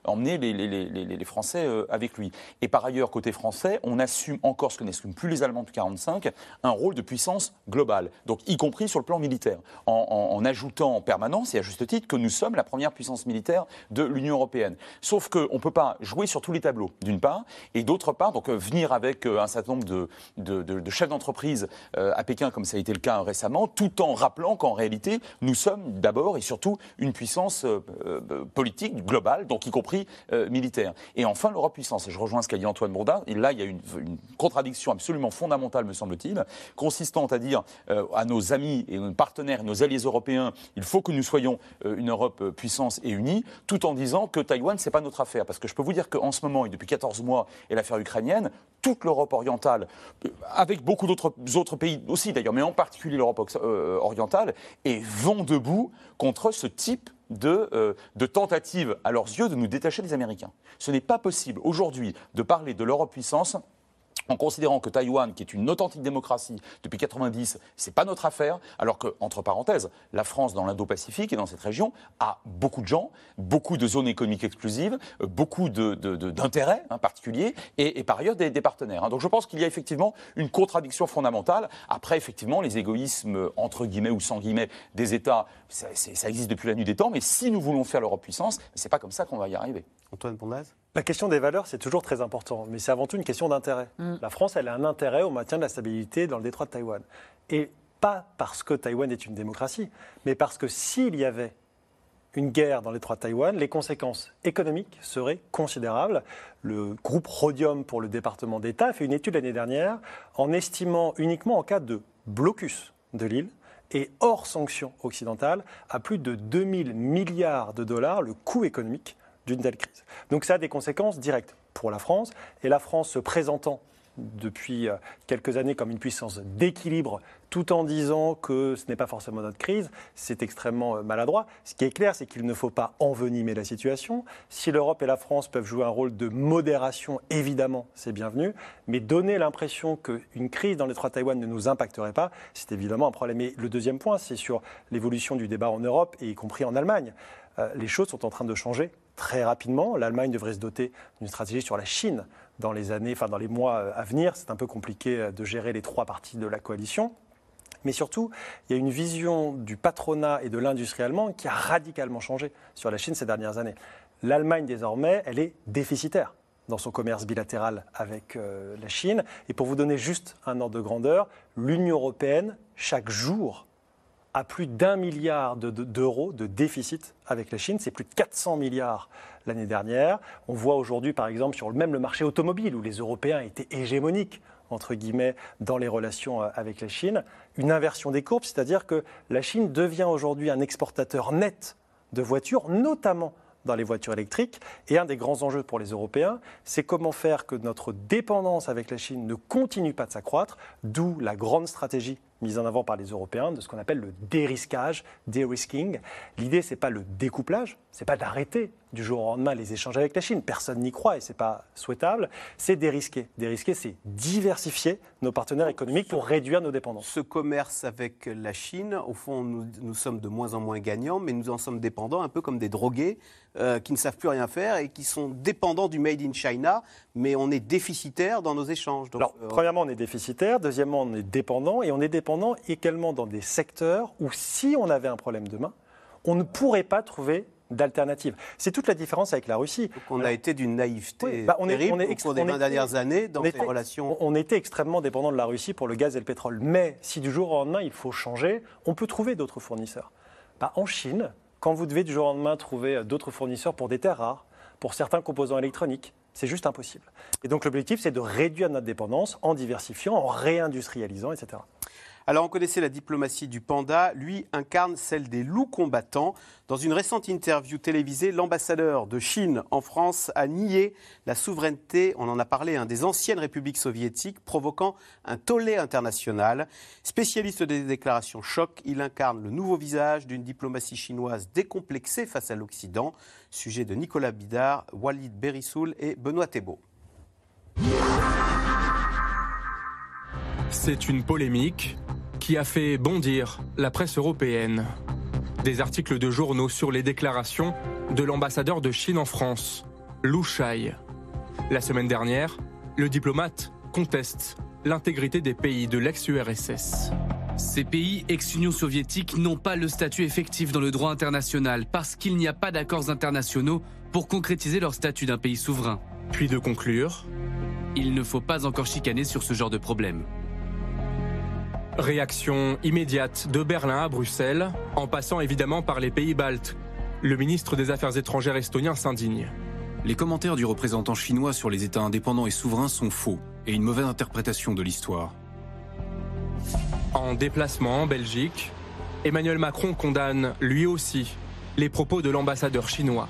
[SPEAKER 5] emmener les, Français euh, avec lui. Et par ailleurs, côté français, on assume encore ce que n'assument plus les Allemands de 45, un rôle de puissance globale, donc y compris sur le plan militaire, en, ajoutant en permanence, et à juste titre, que nous sommes la première puissance militaire de l'Union européenne. Sauf qu'on ne peut pas jouer sur tous les tableaux, d'une part, et d'autre part, donc euh, venir avec euh, un certain nombre de, chefs d'entreprise à Pékin, comme ça a été le cas récemment, tout en rappelant qu'en réalité, nous sommes d'abord et surtout une puissance politique globale, donc y compris euh. Et enfin, l'Europe puissance. Et je rejoins ce qu'a dit Antoine Bourdin. Là, il y a une, une contradiction absolument fondamentale, me semble-t-il, consistant à dire euh, à nos amis et nos partenaires, nos alliés européens, il faut que nous soyons euh, une Europe puissance et unie, tout en disant que Taïwan, c'est pas notre affaire. Parce que je peux vous dire qu'en ce moment, et depuis 14 mois, et l'affaire ukrainienne, toute l'Europe orientale, avec beaucoup d'autres autres pays aussi d'ailleurs, mais en particulier l'Europe orientale, est vent debout contre ce type de, euh, de tentative, à leurs yeux, de nous détacher des Américains. Ce n'est pas possible aujourd'hui de parler de l'Europe puissance en considérant que Taïwan, qui est une authentique démocratie depuis 90, c'est pas notre affaire, alors que, entre parenthèses, la France dans l'Indo-Pacifique et dans cette région a beaucoup de gens, beaucoup de zones économiques exclusives, euh, beaucoup d'intérêts hein, particuliers et, par ailleurs des, partenaires. hein. Donc je pense qu'il y a effectivement une contradiction fondamentale. Après, effectivement, les égoïsmes entre guillemets ou sans guillemets des États, ça existe depuis la nuit des temps, mais si nous voulons faire l'Europe puissance, c'est pas comme ça qu'on va y arriver.
[SPEAKER 1] Antoine Pondaz?
[SPEAKER 3] La question des valeurs, c'est toujours très important, mais c'est avant tout une question d'intérêt. La France, elle a un intérêt au maintien de la stabilité dans le détroit de Taïwan. Et pas parce que Taïwan est une démocratie, mais parce que s'il y avait une guerre dans le détroit de Taïwan, les conséquences économiques seraient considérables. Le groupe Rhodium pour le département d'État a fait une étude l'année dernière en estimant uniquement en cas de blocus de l'île et hors sanctions occidentales à plus de 2000 milliards de dollars le coût économique d'une telle crise. Donc ça a des conséquences directes pour la France, et la France se présentant depuis euh, quelques années comme une puissance d'équilibre, tout en disant que ce n'est pas forcément notre crise, c'est extrêmement euh, maladroit. Ce qui est clair, c'est qu'il ne faut pas envenimer la situation. Si l'Europe et la France peuvent jouer un rôle de modération, évidemment, c'est bienvenu, mais donner l'impression qu'une crise dans l'étroit Taïwan ne nous impacterait pas, c'est évidemment un problème. Et le deuxième point, c'est sur l'évolution du débat en Europe, et y compris en Allemagne. Euh, les choses sont en train de changer très rapidement. L'Allemagne devrait se doter d'une stratégie sur la Chine dans les années, enfin dans les mois euh, à venir. C'est un peu compliqué euh, de gérer les trois parties de la coalition. Mais surtout, il y a une vision du patronat et de l'industrie allemande qui a radicalement changé sur la Chine ces dernières années. L'Allemagne, désormais, elle est déficitaire dans son commerce bilatéral avec euh, la Chine. Et pour vous donner juste un ordre de grandeur, l'Union européenne, chaque jour, a plus d'un milliard d'euros de, déficit avec la Chine. C'est plus de 400 milliards l'année dernière. On voit aujourd'hui, par exemple, sur même le marché automobile, où les Européens étaient hégémoniques entre guillemets, dans les relations euh, avec la Chine, une inversion des courbes, c'est-à-dire que la Chine devient aujourd'hui un exportateur net de voitures, notamment dans les voitures électriques. Et un des grands enjeux pour les Européens, c'est comment faire que notre dépendance avec la Chine ne continue pas de s'accroître, d'où la grande stratégie mise en avant par les Européens de ce qu'on appelle le dérisquage, dérisking. L'idée, c'est pas le découplage, c'est pas d'arrêter du jour au lendemain les échanges avec la Chine. Personne n'y croit et c'est pas souhaitable. C'est dérisquer. Dérisquer, c'est diversifier nos partenaires économiques pour réduire nos dépendances.
[SPEAKER 1] Ce commerce avec la Chine, au fond, nous, nous sommes de moins en moins gagnants, mais nous en sommes dépendants, un peu comme des drogués euh, qui ne savent plus rien faire et qui sont dépendants du Made in China, mais on est déficitaire dans nos échanges.
[SPEAKER 3] Alors, euh, premièrement, on est déficitaire. Deuxièmement, on est dépendant. Et on est dépendant également dans des secteurs où, si on avait un problème demain, on ne pourrait pas trouver d'alternative. C'est toute la différence avec la Russie.
[SPEAKER 1] on a été d'une naïveté bah, on est, terrible on est, au cours des 20 dernières années dans ces relations.
[SPEAKER 3] On était extrêmement dépendant de la Russie pour le gaz et le pétrole. Mais si du jour au lendemain il faut changer, on peut trouver d'autres fournisseurs. Bah, en Chine, quand vous devez du jour au lendemain trouver d'autres fournisseurs pour des terres rares, pour certains composants électroniques, c'est juste impossible. Et donc l'objectif, c'est de réduire notre dépendance en diversifiant, en réindustrialisant, etc.
[SPEAKER 1] Alors on connaissait la diplomatie du panda, lui incarne celle des loups combattants. Dans une récente interview télévisée, l'ambassadeur de Chine en France a nié la souveraineté, on en a parlé, hein, des anciennes républiques soviétiques, provoquant un tollé international. Spécialiste des déclarations choc, il incarne le nouveau visage d'une diplomatie chinoise décomplexée face à l'Occident. Sujet de Nicolas Bidard, Walid Berissoul et Benoît Thébault.
[SPEAKER 7] C'est une polémique qui a fait bondir la presse européenne. Des articles de journaux sur les déclarations de l'ambassadeur de Chine en France, Lu Shai. La semaine dernière, le diplomate conteste l'intégrité des pays de l'ex-URSS.
[SPEAKER 8] Ces pays ex-Union soviétique n'ont pas le statut effectif dans le droit international parce qu'il n'y a pas d'accords internationaux pour concrétiser leur statut d'un pays souverain.
[SPEAKER 7] Puis de conclure
[SPEAKER 8] Il ne faut pas encore chicaner sur ce genre de problème.
[SPEAKER 7] Réaction immédiate de Berlin à Bruxelles, en passant évidemment par les pays baltes. Le ministre des Affaires étrangères estonien s'indigne.
[SPEAKER 9] Les commentaires du représentant chinois sur les États indépendants et souverains sont faux et une mauvaise interprétation de l'histoire.
[SPEAKER 7] En déplacement en Belgique, Emmanuel Macron condamne lui aussi les propos de l'ambassadeur chinois.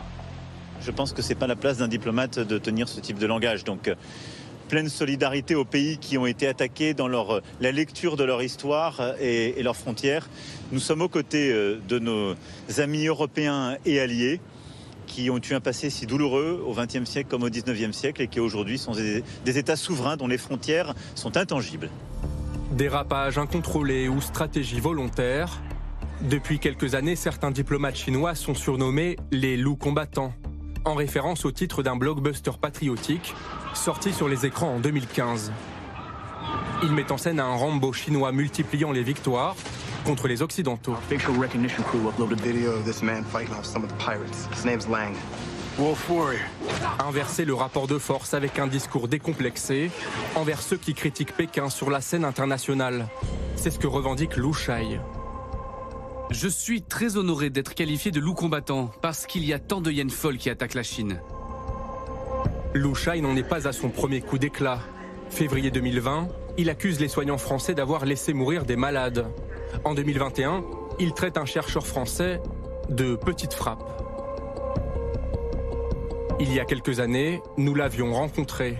[SPEAKER 11] Je pense que ce n'est pas la place d'un diplomate de tenir ce type de langage. Donc pleine solidarité aux pays qui ont été attaqués dans leur, la lecture de leur histoire et, leurs frontières. Nous sommes aux côtés euh, de nos amis européens et alliés qui ont eu un passé si douloureux au XXe siècle comme au XIXe siècle et qui aujourd'hui sont des, des États souverains dont les frontières sont intangibles.
[SPEAKER 7] Dérapage incontrôlé ou stratégie volontaire Depuis quelques années, certains diplomates chinois sont surnommés les loups combattants, en référence au titre d'un blockbuster patriotique sorti sur les écrans en 2015. Il met en scène un Rambo chinois multipliant les victoires contre les Occidentaux. Inverser le rapport de force avec un discours décomplexé envers ceux qui critiquent Pékin sur la scène internationale. C'est ce que revendique Lu Shai.
[SPEAKER 8] Je suis très honoré d'être qualifié de loup combattant parce qu'il y a tant de hyènes folles qui attaquent la Chine.
[SPEAKER 7] Lou Shai n'en est pas à son premier coup d'éclat. Février 2020, il accuse les soignants français d'avoir laissé mourir des malades. En 2021, il traite un chercheur français de petite frappe. Il y a quelques années, nous l'avions rencontré.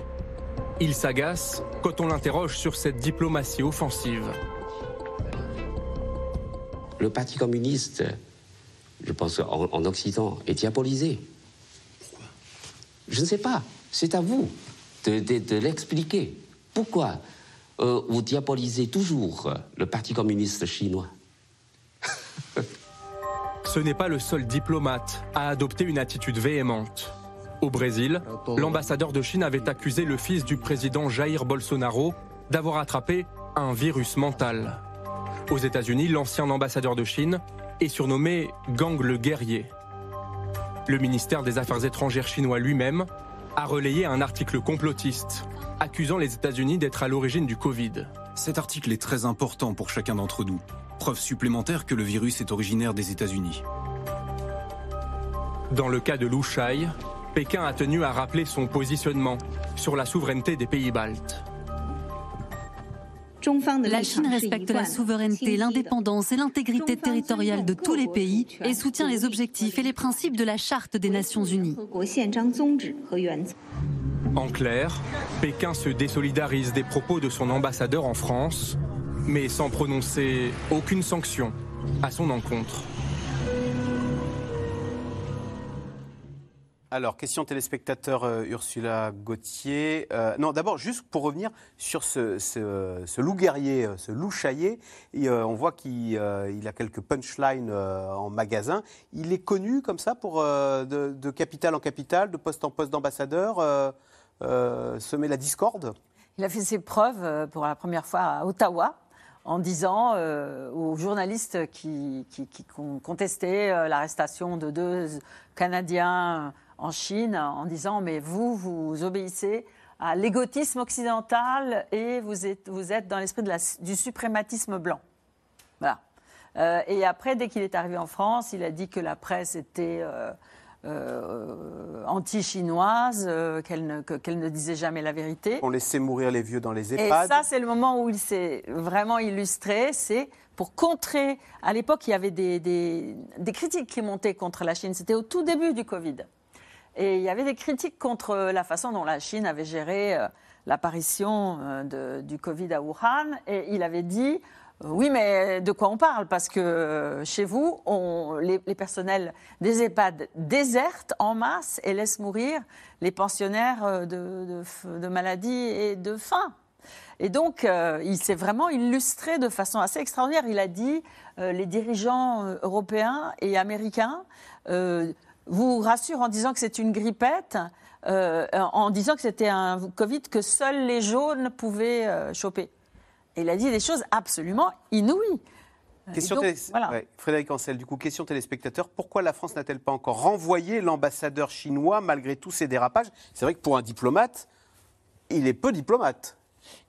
[SPEAKER 7] Il s'agace quand on l'interroge sur cette diplomatie offensive.
[SPEAKER 12] Le Parti communiste, je pense en, Occident, est diabolisé. Pourquoi? Je ne sais pas. C'est à vous de, l'expliquer. Pourquoi euh, vous diabolisez toujours le Parti communiste chinois? <laughs>
[SPEAKER 7] Ce n'est pas le seul diplomate à adopter une attitude véhémente. Au Brésil, l'ambassadeur de Chine avait accusé le fils du président Jair Bolsonaro d'avoir attrapé un virus mental. Aux États-Unis, l'ancien ambassadeur de Chine est surnommé Gang le guerrier. Le ministère des Affaires étrangères chinois lui-même a relayé un article complotiste accusant les États-Unis d'être à l'origine du Covid.
[SPEAKER 9] Cet article est très important pour chacun d'entre nous. Preuve supplémentaire que le virus est originaire des États-Unis.
[SPEAKER 7] Dans le cas de Lou Shai, Pékin a tenu à rappeler son positionnement sur la souveraineté des pays baltes.
[SPEAKER 13] La Chine respecte la souveraineté, l'indépendance et l'intégrité territoriale de tous les pays et soutient les objectifs et les principes de la Charte des Nations Unies.
[SPEAKER 7] En clair, Pékin se désolidarise des propos de son ambassadeur en France, mais sans prononcer aucune sanction à son encontre.
[SPEAKER 1] Alors, question téléspectateur euh, Ursula Gauthier. Euh, non, d'abord, juste pour revenir sur ce, loup guerrier, euh, ce loup chaillé, on voit qu'il il a quelques punchlines en magasin. Il est connu comme ça pour de, de capitale en capitale, de poste en poste d'ambassadeur, semer la discorde?
[SPEAKER 2] Il a fait ses preuves pour la première fois à Ottawa en disant aux journalistes qui, qui- qui con- contestaient l'arrestation de deux Canadiens en Chine, en disant mais vous, vous obéissez à l'égotisme occidental et vous êtes, vous êtes dans l'esprit du suprématisme blanc. Voilà. Euh, et après, dès qu'il est arrivé en France, il a dit que la presse était euh, euh, anti-chinoise, qu'elle ne, ne disait jamais la vérité.
[SPEAKER 1] On laissait mourir les vieux dans les
[SPEAKER 2] Et
[SPEAKER 1] EHPAD.
[SPEAKER 2] ça, c'est le moment où il s'est vraiment illustré. C'est pour contrer. À l'époque, il y avait des, des- des critiques qui montaient contre la Chine. C'était au tout début du Covid. Et il y avait des critiques contre la façon dont la Chine avait géré euh, l'apparition euh, du Covid à Wuhan. Et il avait dit euh, oui, mais de quoi on parle? Parce que euh, chez vous, les, personnels des EHPAD désertent en masse et laissent mourir les pensionnaires euh, de, maladies et de faim. Et donc, euh, il s'est vraiment illustré de façon assez extraordinaire. Il a dit euh, les dirigeants euh, européens et américains euh, vous rassurent en disant que c'est une grippette, euh, en disant que c'était un Covid que seuls les jaunes pouvaient euh, choper. Et il a dit des choses absolument inouïes.
[SPEAKER 1] Question
[SPEAKER 2] Et donc,
[SPEAKER 1] télé-
[SPEAKER 2] voilà.
[SPEAKER 1] ouais, Frédéric Ancel, du coup, question téléspectateur. Pourquoi la France n'a-t-elle pas encore renvoyé l'ambassadeur chinois malgré tous ces dérapages? C'est vrai que pour un diplomate, il est peu diplomate.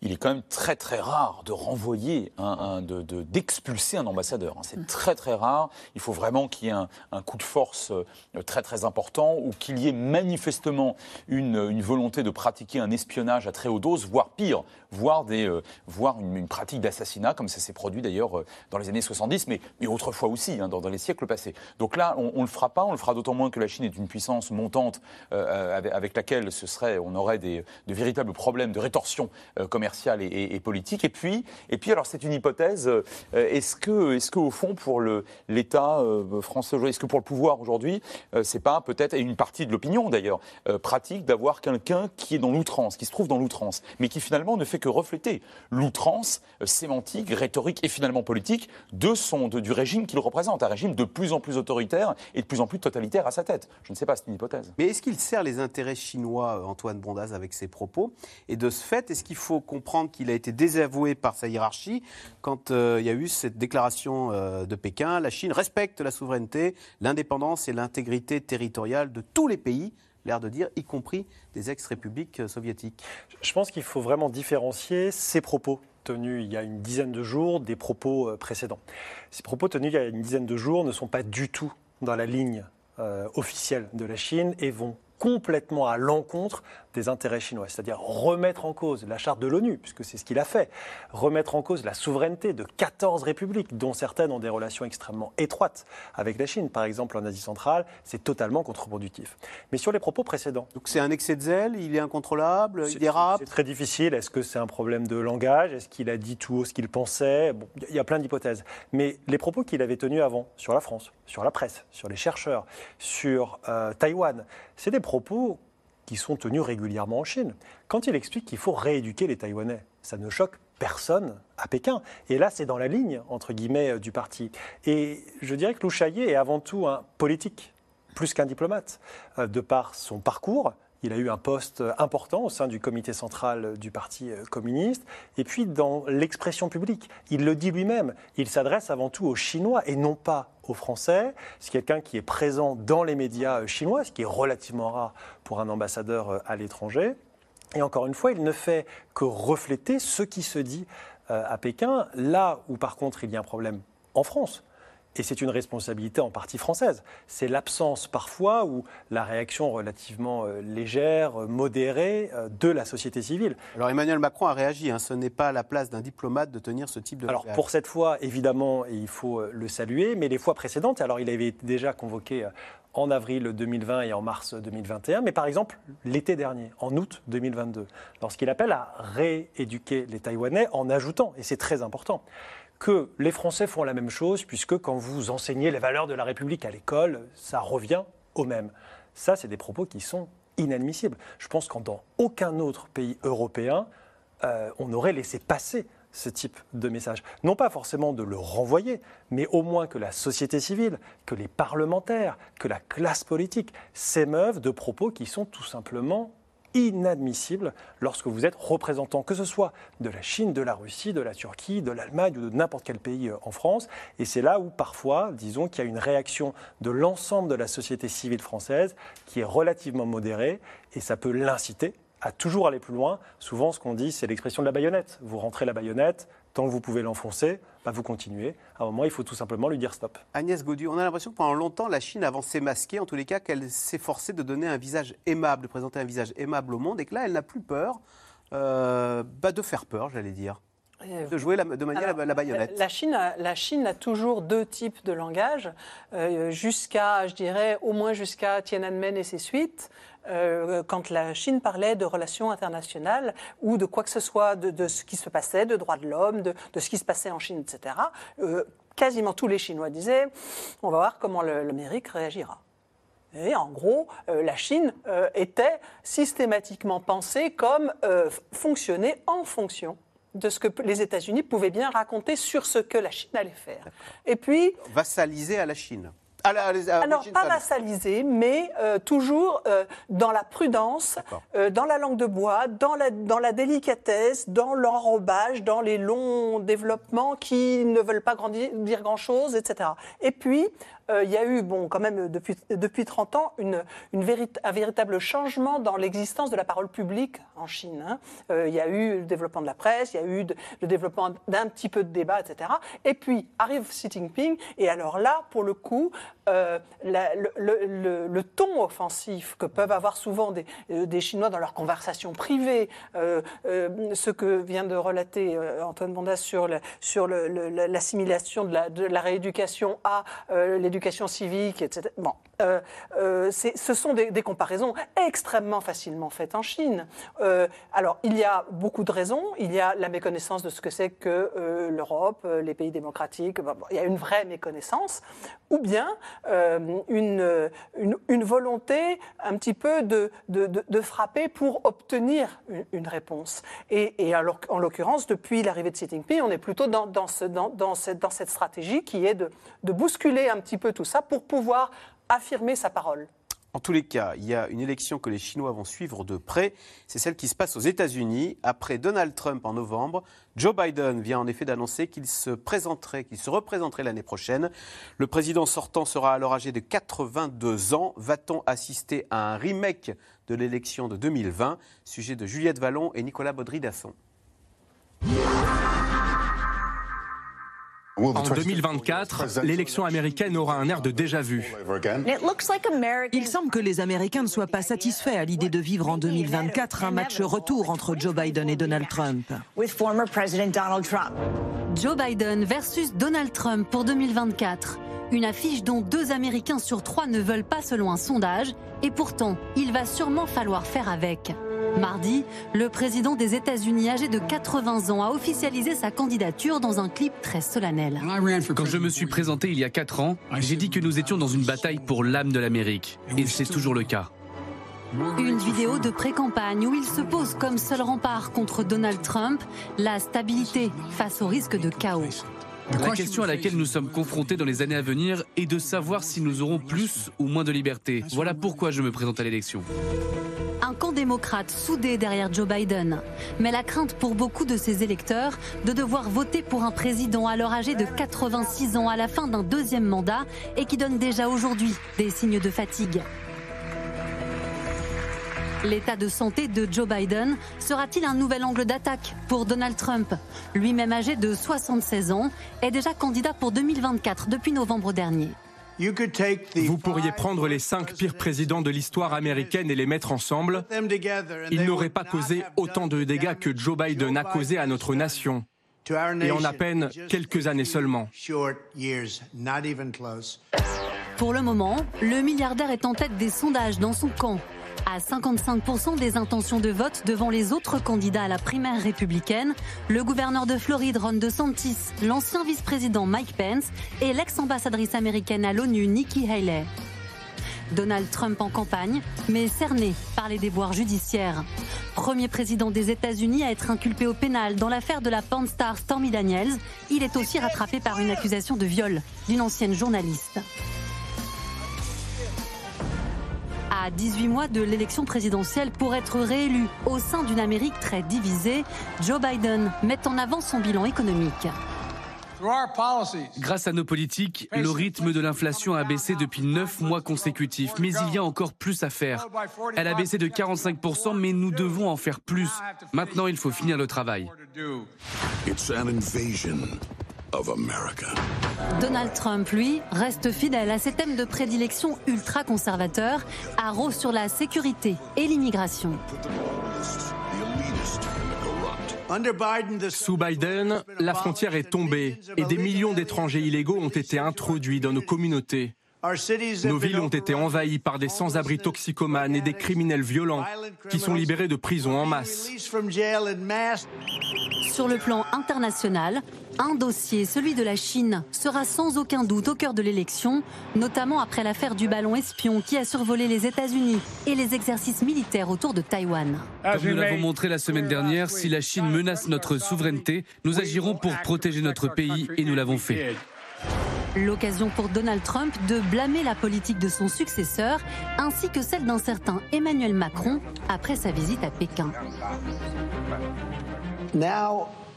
[SPEAKER 5] Il est quand même très très rare de renvoyer, un, un- de- de- d'expulser un ambassadeur. hein. C'est très très rare. Il faut vraiment qu'il y ait un, un coup de force euh, très très important ou qu'il y ait manifestement une, une volonté de pratiquer un espionnage à très haute dose, voire pire, voire, des, euh, voire une, une pratique d'assassinat, comme ça s'est produit d'ailleurs euh, dans les années 70, mais, mais autrefois aussi, hein, dans, dans les siècles passés. Donc là, on ne le fera pas, on le fera d'autant moins que la Chine est une puissance montante euh, avec, avec laquelle ce serait, on aurait des, de véritables problèmes de rétorsion euh, commerciale et, politique. Et puis, et puis alors c'est une hypothèse, euh, est-ce que, est-ce qu'au fond, pour le- l'État euh, français, aujourd'hui, est-ce que pour le pouvoir aujourd'hui, euh, c'est pas peut-être, et une partie de l'opinion d'ailleurs, pratique d'avoir quelqu'un qui est dans l'outrance, qui se trouve dans l'outrance, mais qui finalement ne fait que refléter l'outrance sémantique, rhétorique et finalement politique de son, du régime qu'il représente, un régime de plus en plus autoritaire et de plus en plus totalitaire à sa tête. Je ne sais pas, c'est une hypothèse.
[SPEAKER 1] Mais est-ce qu'il sert les intérêts chinois, Antoine Bondaz, avec ses propos? Et de ce fait, est-ce qu'il faut comprendre qu'il a été désavoué par sa hiérarchie quand euh, il y a eu cette déclaration euh, de Pékin La Chine respecte la souveraineté, l'indépendance et l'intégrité territoriale de tous les pays, l'air de dire, y compris des ex-républiques euh, soviétiques.
[SPEAKER 3] Je pense qu'il faut vraiment différencier ces propos tenus il y a une dizaine de jours des propos précédents. Ces propos tenus il y a une dizaine de jours ne sont pas du tout dans la ligne officielle de la Chine et vont complètement à l'encontre des intérêts chinois, c'est-à-dire remettre en cause la charte de l'ONU, puisque c'est ce qu'il a fait, remettre en cause la souveraineté de 14 républiques, dont certaines ont des relations extrêmement étroites avec la Chine, par exemple en Asie centrale, c'est totalement contre-productif. Mais sur les propos précédents,
[SPEAKER 1] Donc c'est un excès de zèle, il est incontrôlable, il
[SPEAKER 3] c'est-
[SPEAKER 1] dérape
[SPEAKER 3] C'est très difficile. Est-ce que c'est un problème de langage Est-ce qu'il a dit tout haut ce qu'il pensait Bon, Il y a plein d'hypothèses. Mais les propos qu'il avait tenus avant sur la France, sur la presse, sur les chercheurs, sur euh, Taïwan, c'est des propos qui sont tenus régulièrement en Chine. Quand il explique qu'il faut rééduquer les Taïwanais, ça ne choque personne à Pékin. Et là, c'est dans la ligne, entre guillemets, euh, du parti. Et je dirais que Lou Chaillet est avant tout un politique, plus qu'un diplomate, euh, de par son parcours. Il a eu un poste important au sein du comité central du Parti euh, communiste. Et puis, dans l'expression publique, il le dit lui-même, il s'adresse avant tout aux Chinois et non pas aux Français. C'est quelqu'un qui est présent dans les médias euh, chinois, ce qui est relativement rare pour un ambassadeur euh, à l'étranger. Et encore une fois, il ne fait que refléter ce qui se dit à Pékin. Là où par contre il y a un problème en France, et c'est une responsabilité en partie française. C'est l'absence parfois ou la réaction relativement euh, légère, euh, modérée euh, de la société civile.
[SPEAKER 1] Alors Emmanuel Macron a réagi, hein. ce n'est pas la place d'un diplomate de tenir ce type de
[SPEAKER 3] Alors pour cette fois, évidemment, il faut le saluer, mais les fois précédentes, alors il avait été déjà convoqué en avril 2020 et en mars 2021, mais par exemple l'été dernier, en août 2022, lorsqu'il appelle à rééduquer les Taïwanais en ajoutant, et c'est très important, que les Français font la même chose, puisque quand vous enseignez les valeurs de la République à l'école, ça revient au même. Ça, c'est des propos qui sont inadmissibles. Je pense qu'en dans aucun autre pays européen, euh, on aurait laissé passer ce type de message. Non pas forcément de le renvoyer, mais au moins que la société civile, que les parlementaires, que la classe politique s'émeuvent de propos qui sont tout simplement inadmissible lorsque vous êtes représentant, que ce soit de la Chine, de la Russie, de la Turquie, de l'Allemagne ou de n'importe quel pays euh, en France. Et c'est là où parfois, disons qu'il y a une réaction de l'ensemble de la société civile française qui est relativement modérée et ça peut l'inciter à toujours aller plus loin. Souvent, ce qu'on dit, c'est l'expression de la baïonnette. Vous rentrez la baïonnette, tant que vous pouvez l'enfoncer, bah, vous continuez. À un moment, il faut tout simplement lui dire stop.
[SPEAKER 1] Agnès Gaudu, on a l'impression que pendant longtemps, la Chine avancé masquée, en tous les cas, qu'elle s'efforçait de donner un visage aimable, de présenter un visage aimable au monde, et que là, elle n'a plus peur euh, bah, de faire peur, j'allais dire. Euh, de jouer de manière la, baïonnette.
[SPEAKER 4] La Chine, a, la Chine a toujours deux types de langage, euh, jusqu'à, je dirais, au moins jusqu'à Tiananmen et ses suites. Euh, quand la Chine parlait de relations internationales ou de quoi que ce soit, de, ce qui se passait, de droits de l'homme, de, ce qui se passait en Chine, etc., euh, quasiment tous les Chinois disaient on va voir comment l'Amérique réagira. Et en gros, euh, la Chine était systématiquement pensée comme fonctionner en fonction de ce que les États-Unis pouvaient bien raconter sur ce que la Chine allait faire.
[SPEAKER 1] Et puis vassaliser à la Chine.
[SPEAKER 4] Alors, pas vassalisé, mais euh, toujours euh, dans la prudence, euh, dans la langue de bois, dans la, dans la délicatesse, dans l'enrobage, dans les longs développements qui ne veulent pas grandir, dire grand-chose, etc. Et puis, il y a eu, bon, quand même, depuis, depuis 30 ans, une, une un véritable changement dans l'existence de la parole publique en Chine. Hein. Euh, il y a eu le développement de la presse, il y a eu le développement d'un petit peu de débat, etc. Et puis arrive Xi Jinping, et alors là, pour le coup, euh, le, ton offensif que peuvent avoir souvent des, des Chinois dans leurs conversations privées, ce que vient de relater Antoine Bondas sur l'assimilation de, la, de la rééducation à l'éducation l'éducation civique, etc. Bon, euh, euh, ce sont des, comparaisons extrêmement facilement faites en Chine. Euh, alors, il y a beaucoup de raisons. Il y a la méconnaissance de ce que c'est que l'Europe, les pays démocratiques. il y a une vraie méconnaissance. Ou bien une, une, volonté un petit peu de, de, frapper pour obtenir une, réponse. Et, en l'occurrence, depuis l'arrivée de Xi Jinping, on est plutôt dans, dans, ce, dans, dans, cette, cette stratégie qui est de, de bousculer un petit peu tout ça pour pouvoir affirmer sa parole.
[SPEAKER 1] En tous les cas, il y a une élection que les Chinois vont suivre de près. C'est celle qui se passe aux États-Unis. Après Donald Trump en novembre, Joe Biden vient en effet d'annoncer qu'il se présenterait, qu'il se représenterait l'année prochaine. Le président sortant sera alors âgé de 82 ans. Va-t-on assister à un remake de l'élection de 2020 Sujet de Juliette Vallon et Nicolas Baudry-Dasson.
[SPEAKER 7] En 2024, l'élection américaine aura un air de déjà-vu.
[SPEAKER 10] Il semble que les Américains ne soient pas satisfaits à l'idée de vivre en 2024 un match retour entre Joe Biden et Donald Trump.
[SPEAKER 13] Joe Biden versus Donald Trump pour 2024. Une affiche dont deux Américains sur trois ne veulent pas selon un sondage, et pourtant, il va sûrement falloir faire avec. Mardi, le président des États-Unis âgé de 80 ans a officialisé sa candidature dans un clip très solennel.
[SPEAKER 8] Quand je me suis présenté il y a 4 ans, j'ai dit que nous étions dans une bataille pour l'âme de l'Amérique. Et c'est toujours le cas.
[SPEAKER 13] Une vidéo de pré-campagne où il se pose comme seul rempart contre Donald Trump, la stabilité face au risque de chaos.
[SPEAKER 8] La question à laquelle nous sommes confrontés dans les années à venir est de savoir si nous aurons plus ou moins de liberté. Voilà pourquoi je me présente à l'élection.
[SPEAKER 13] Un camp démocrate soudé derrière Joe Biden. Mais la crainte pour beaucoup de ses électeurs de devoir voter pour un président alors âgé de 86 ans à la fin d'un deuxième mandat et qui donne déjà aujourd'hui des signes de fatigue. L'état de santé de Joe Biden sera-t-il un nouvel angle d'attaque pour Donald Trump Lui-même âgé de 76 ans, est déjà candidat pour 2024 depuis novembre dernier.
[SPEAKER 7] Vous pourriez prendre les cinq pires présidents de l'histoire américaine et les mettre ensemble. Ils n'auraient pas causé autant de dégâts que Joe Biden a causé à notre nation. Et en à peine quelques années seulement.
[SPEAKER 13] Pour le moment, le milliardaire est en tête des sondages dans son camp à 55% des intentions de vote devant les autres candidats à la primaire républicaine, le gouverneur de Floride Ron DeSantis, l'ancien vice-président Mike Pence et l'ex-ambassadrice américaine à l'ONU Nikki Haley. Donald Trump en campagne, mais cerné par les déboires judiciaires. Premier président des États-Unis à être inculpé au pénal dans l'affaire de la star Stormy Daniels, il est aussi rattrapé par une accusation de viol d'une ancienne journaliste. À 18 mois de l'élection présidentielle pour être réélu au sein d'une Amérique très divisée, Joe Biden met en avant son bilan économique.
[SPEAKER 8] Grâce à nos politiques, le rythme de l'inflation a baissé depuis 9 mois consécutifs, mais il y a encore plus à faire. Elle a baissé de 45%, mais nous devons en faire plus. Maintenant, il faut finir le travail.
[SPEAKER 13] Donald Trump, lui, reste fidèle à ses thèmes de prédilection ultra-conservateurs, à sur la sécurité et l'immigration.
[SPEAKER 7] Sous Biden, la frontière est tombée et des millions d'étrangers illégaux ont été introduits dans nos communautés. Nos villes ont été envahies par des sans-abri toxicomanes et des criminels violents qui sont libérés de prison en masse.
[SPEAKER 13] Sur le plan international, un dossier, celui de la Chine, sera sans aucun doute au cœur de l'élection, notamment après l'affaire du ballon espion qui a survolé les États-Unis et les exercices militaires autour de Taïwan.
[SPEAKER 8] Comme nous l'avons montré la semaine dernière, si la Chine menace notre souveraineté, nous agirons pour protéger notre pays et nous l'avons fait.
[SPEAKER 13] L'occasion pour Donald Trump de blâmer la politique de son successeur, ainsi que celle d'un certain Emmanuel Macron après sa visite à Pékin.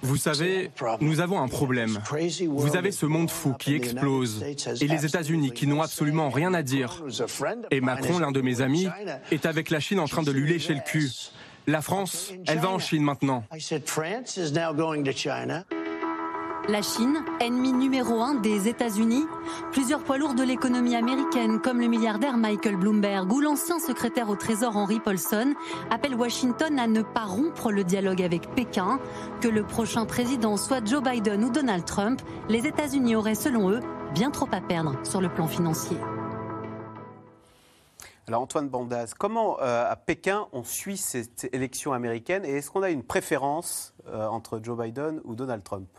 [SPEAKER 7] Vous savez, nous avons un problème. Vous avez ce monde fou qui explose et les États-Unis qui n'ont absolument rien à dire. Et Macron, l'un de mes amis, est avec la Chine en train de lui lécher le cul. La France, elle va en Chine maintenant.
[SPEAKER 13] La Chine, ennemi numéro un des États-Unis, plusieurs poids lourds de l'économie américaine, comme le milliardaire Michael Bloomberg ou l'ancien secrétaire au Trésor Henry Paulson, appellent Washington à ne pas rompre le dialogue avec Pékin. Que le prochain président soit Joe Biden ou Donald Trump, les États-Unis auraient, selon eux, bien trop à perdre sur le plan financier.
[SPEAKER 1] Alors Antoine Bandaz, comment euh, à Pékin on suit cette élection américaine et est-ce qu'on a une préférence euh, entre Joe Biden ou Donald Trump?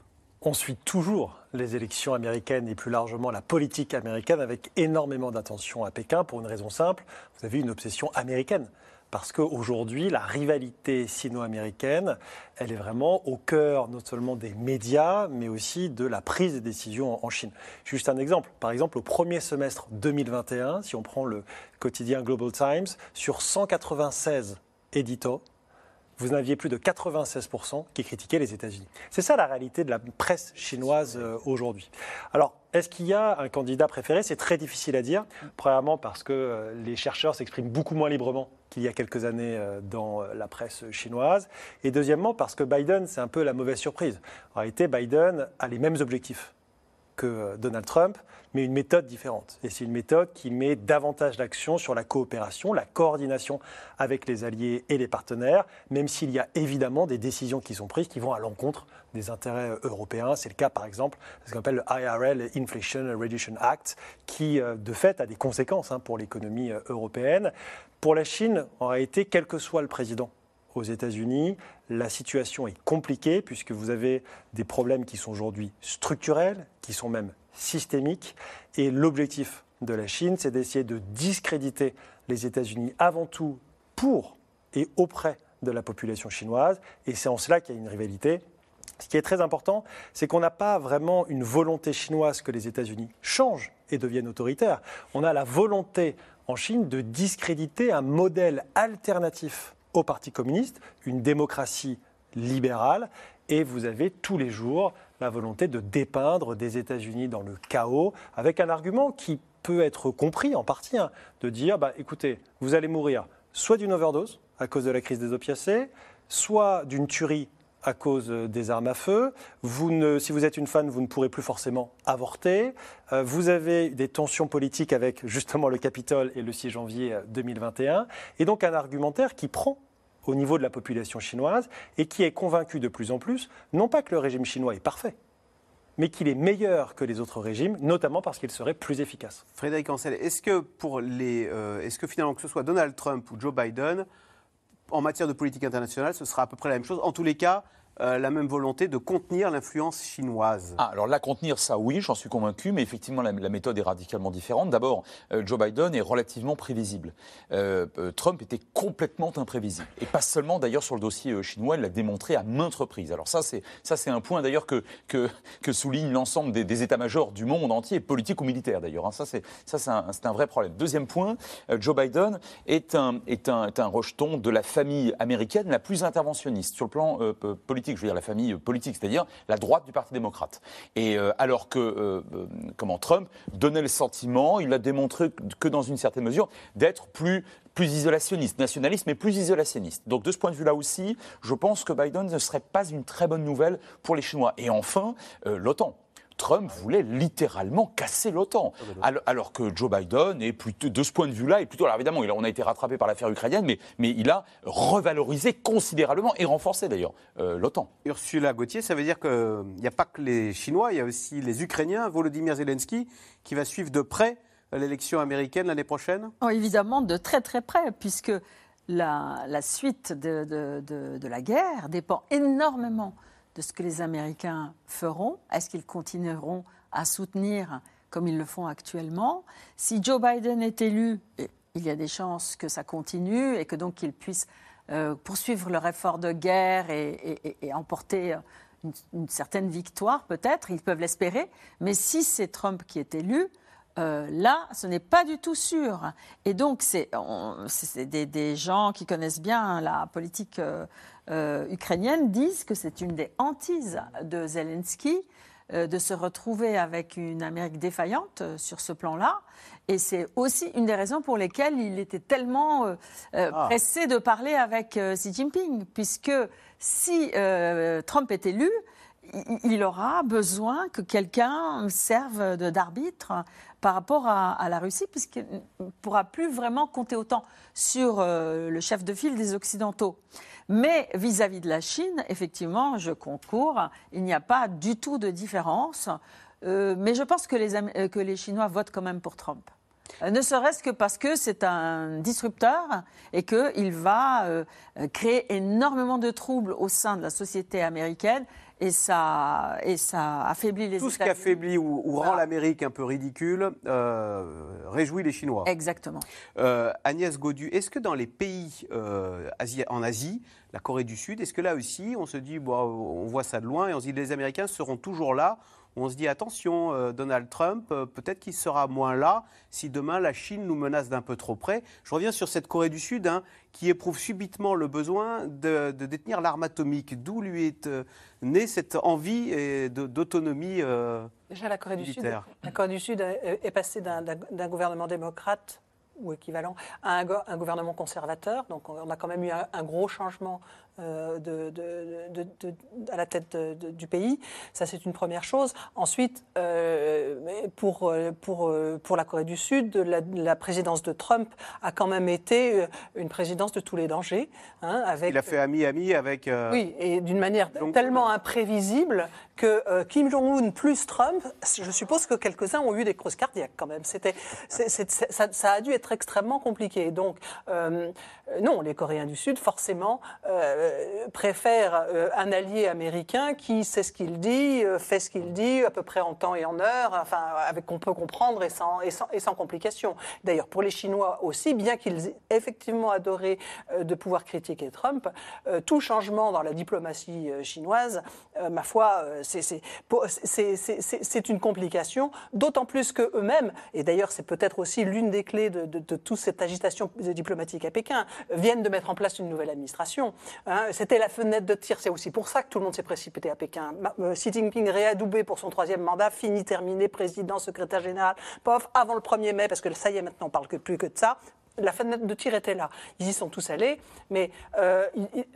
[SPEAKER 3] On suit toujours les élections américaines et plus largement la politique américaine avec énormément d'attention à Pékin pour une raison simple. Vous avez une obsession américaine. Parce qu'aujourd'hui, la rivalité sino-américaine, elle est vraiment au cœur non seulement des médias, mais aussi de la prise des décisions en Chine. Juste un exemple. Par exemple, au premier semestre 2021, si on prend le quotidien Global Times, sur 196 éditos, vous n'aviez plus de 96% qui critiquaient les États-Unis. C'est ça la réalité de la presse chinoise euh, aujourd'hui. Alors, est-ce qu'il y a un candidat préféré? C'est très difficile à dire. Premièrement, parce que euh, les chercheurs s'expriment beaucoup moins librement qu'il y a quelques années euh, dans la presse chinoise. Et deuxièmement, parce que Biden, c'est un peu la mauvaise surprise. En réalité, Biden a les mêmes objectifs que Donald Trump, mais une méthode différente. Et c'est une méthode qui met davantage d'action sur la coopération, la coordination avec les alliés et les partenaires, même s'il y a évidemment des décisions qui sont prises qui vont à l'encontre des intérêts euh, européens. C'est le cas, par exemple, de ce qu'on appelle le IRL, Inflation Reduction Act, qui, euh, de fait, a des conséquences hein, pour l'économie euh, européenne. Pour la Chine, en réalité, quel que soit le président aux États-Unis, la situation est compliquée puisque vous avez des problèmes qui sont aujourd'hui structurels, qui sont même systémiques. Et l'objectif de la Chine, c'est d'essayer de discréditer les États-Unis avant tout pour et auprès de la population chinoise. Et c'est en cela qu'il y a une rivalité. Ce qui est très important, c'est qu'on n'a pas vraiment une volonté chinoise que les États-Unis changent et deviennent autoritaires. On a la volonté en Chine de discréditer un modèle alternatif au Parti communiste, une démocratie libérale, et vous avez tous les jours la volonté de dépeindre des États-Unis dans le chaos, avec un argument qui peut être compris en partie, hein, de dire, bah, écoutez, vous allez mourir soit d'une overdose, à cause de la crise des opiacés, soit d'une tuerie à cause des armes à feu. Si vous êtes une femme, vous ne pourrez plus forcément avorter. Euh, vous avez des tensions politiques avec justement le Capitole et le 6 janvier 2021. Et donc un argumentaire qui prend au niveau de la population chinoise et qui est convaincu de plus en plus, non pas que le régime chinois est parfait, mais qu'il est meilleur que les autres régimes, notamment parce qu'il serait plus efficace.
[SPEAKER 1] Frédéric Ancel, est-ce euh, est-ce que finalement, que ce soit Donald Trump ou Joe Biden, en matière de politique internationale, ce sera à peu près la même chose. En tous les cas, euh, la même volonté de contenir l'influence chinoise
[SPEAKER 5] ah, Alors la contenir, ça oui, j'en suis convaincu, mais effectivement la, méthode est radicalement différente. D'abord, euh, Joe Biden est relativement prévisible. Euh, Trump était complètement imprévisible. Et pas seulement d'ailleurs sur le dossier chinois, il l'a démontré à maintes reprises. Alors ça c'est, un point d'ailleurs que, que, souligne l'ensemble des, états-majors du monde entier, politique ou militaire d'ailleurs. Hein. Ça, c'est, un, un vrai problème. Deuxième point, Joe Biden est un, est, un, est un rejeton de la famille américaine la plus interventionniste sur le plan politique je veux dire la famille politique, c'est-à-dire la droite du Parti démocrate. Et euh, alors que euh, euh, comment Trump donnait le sentiment, il a démontré que dans une certaine mesure, d'être plus plus isolationniste, nationaliste, mais plus isolationniste. Donc de ce point de vue-là aussi, je pense que Biden ne serait pas une très bonne nouvelle pour les Chinois. Et enfin, l'OTAN. Trump voulait littéralement casser l'OTAN. Ah, alors que Joe Biden est plutôt, de ce point de vue-là, est plutôt, alors évidemment, on a été rattrapé par l'affaire ukrainienne, mais, mais il a revalorisé considérablement et renforcé d'ailleurs euh, l'OTAN.
[SPEAKER 1] Ursula Gauthier, ça veut dire qu'il n'y a pas que les Chinois, il y a aussi les Ukrainiens, Volodymyr Zelensky, qui va suivre de près l'élection américaine l'année prochaine?
[SPEAKER 2] Oh, Évidemment, de très très près, puisque la, suite de, de la guerre dépend énormément de ce que les Américains feront. Est-ce qu'ils continueront à soutenir comme ils le font actuellement? Si Joe Biden est élu, il y a des chances que ça continue et que donc qu'ils puissent euh, poursuivre leur effort de guerre et, emporter une, certaine victoire, peut-être, ils peuvent l'espérer. Mais si c'est Trump qui est élu, euh, là, ce n'est pas du tout sûr. Et donc, c'est des, gens qui connaissent bien la politique euh, euh, ukrainiennes disent que c'est une des hantises de Zelensky euh, de se retrouver avec une Amérique défaillante euh, sur ce plan-là. Et c'est aussi une des raisons pour lesquelles il était tellement ah. pressé de parler avec Xi Jinping, puisque si Trump est élu, il aura besoin que quelqu'un serve d'arbitre par rapport à, la Russie, puisqu'il ne pourra plus vraiment compter autant sur le chef de file des Occidentaux. Mais vis-à-vis de la Chine, effectivement, je concours, il n'y a pas du tout de différence. Euh, mais je pense que les, euh, que les Chinois votent quand même pour Trump. Euh, ne serait-ce que parce que c'est un disrupteur et qu'il va créer énormément de troubles au sein de la société américaine et ça, et ça affaiblit les
[SPEAKER 1] Tout ce qui affaiblit ou, rend l'Amérique un peu ridicule euh, réjouit les Chinois.
[SPEAKER 2] Exactement.
[SPEAKER 1] Euh, Agnès Godu, est-ce que dans les pays euh, en Asie, la Corée du Sud, est-ce que là aussi on se dit, bon, on voit ça de loin et on se dit les Américains seront toujours là on se dit attention, euh, Donald Trump, euh, peut-être qu'il sera moins là si demain la Chine nous menace d'un peu trop près. Je reviens sur cette Corée du Sud hein, qui éprouve subitement le besoin de, détenir l'arme atomique. D'où lui est euh, née cette envie d'autonomie
[SPEAKER 4] Déjà, la Corée du Sud, la Corée du Sud est passée d'un gouvernement démocrate ou équivalent à un, gouvernement conservateur. Donc on a quand même eu un gros changement euh, de, à la tête du pays. Ça, c'est une première chose. Ensuite, euh, pour, pour, pour la Corée du Sud, la, présidence de Trump a quand même été une présidence de tous les dangers.
[SPEAKER 1] Hein, avec, Il a fait ami-ami avec...
[SPEAKER 4] Euh, oui, et d'une manière tellement imprévisible que Kim Jong-un plus Trump, je suppose que quelques-uns ont eu des crises cardiaques quand même. C'était, ça, ça, a dû être extrêmement compliqué. Donc, non, les Coréens du Sud, forcément, euh, préfère euh, un allié américain qui sait ce qu'il dit, euh, fait ce qu'il dit, à peu près en temps et en heure, enfin, avec qu'on peut comprendre et sans, et complications. D'ailleurs, pour les Chinois aussi, bien qu'ils aient effectivement adoré de pouvoir critiquer Trump, tout changement dans la diplomatie chinoise, ma foi, c'est une complication, d'autant plus qu'eux-mêmes, et d'ailleurs c'est peut-être aussi l'une des clés de, toute cette agitation diplomatique à Pékin, viennent de mettre en place une nouvelle administration. C'était la fenêtre de tir. C'est aussi pour ça que tout le monde s'est précipité à Pékin. Euh, Xi Jinping réadoubé pour son troisième mandat, fini, terminé, président, secrétaire général, pof, avant le 1er mai, parce que ça y est, maintenant on parle que plus que de ça la fenêtre de tir était là. Ils y sont tous allés, mais euh,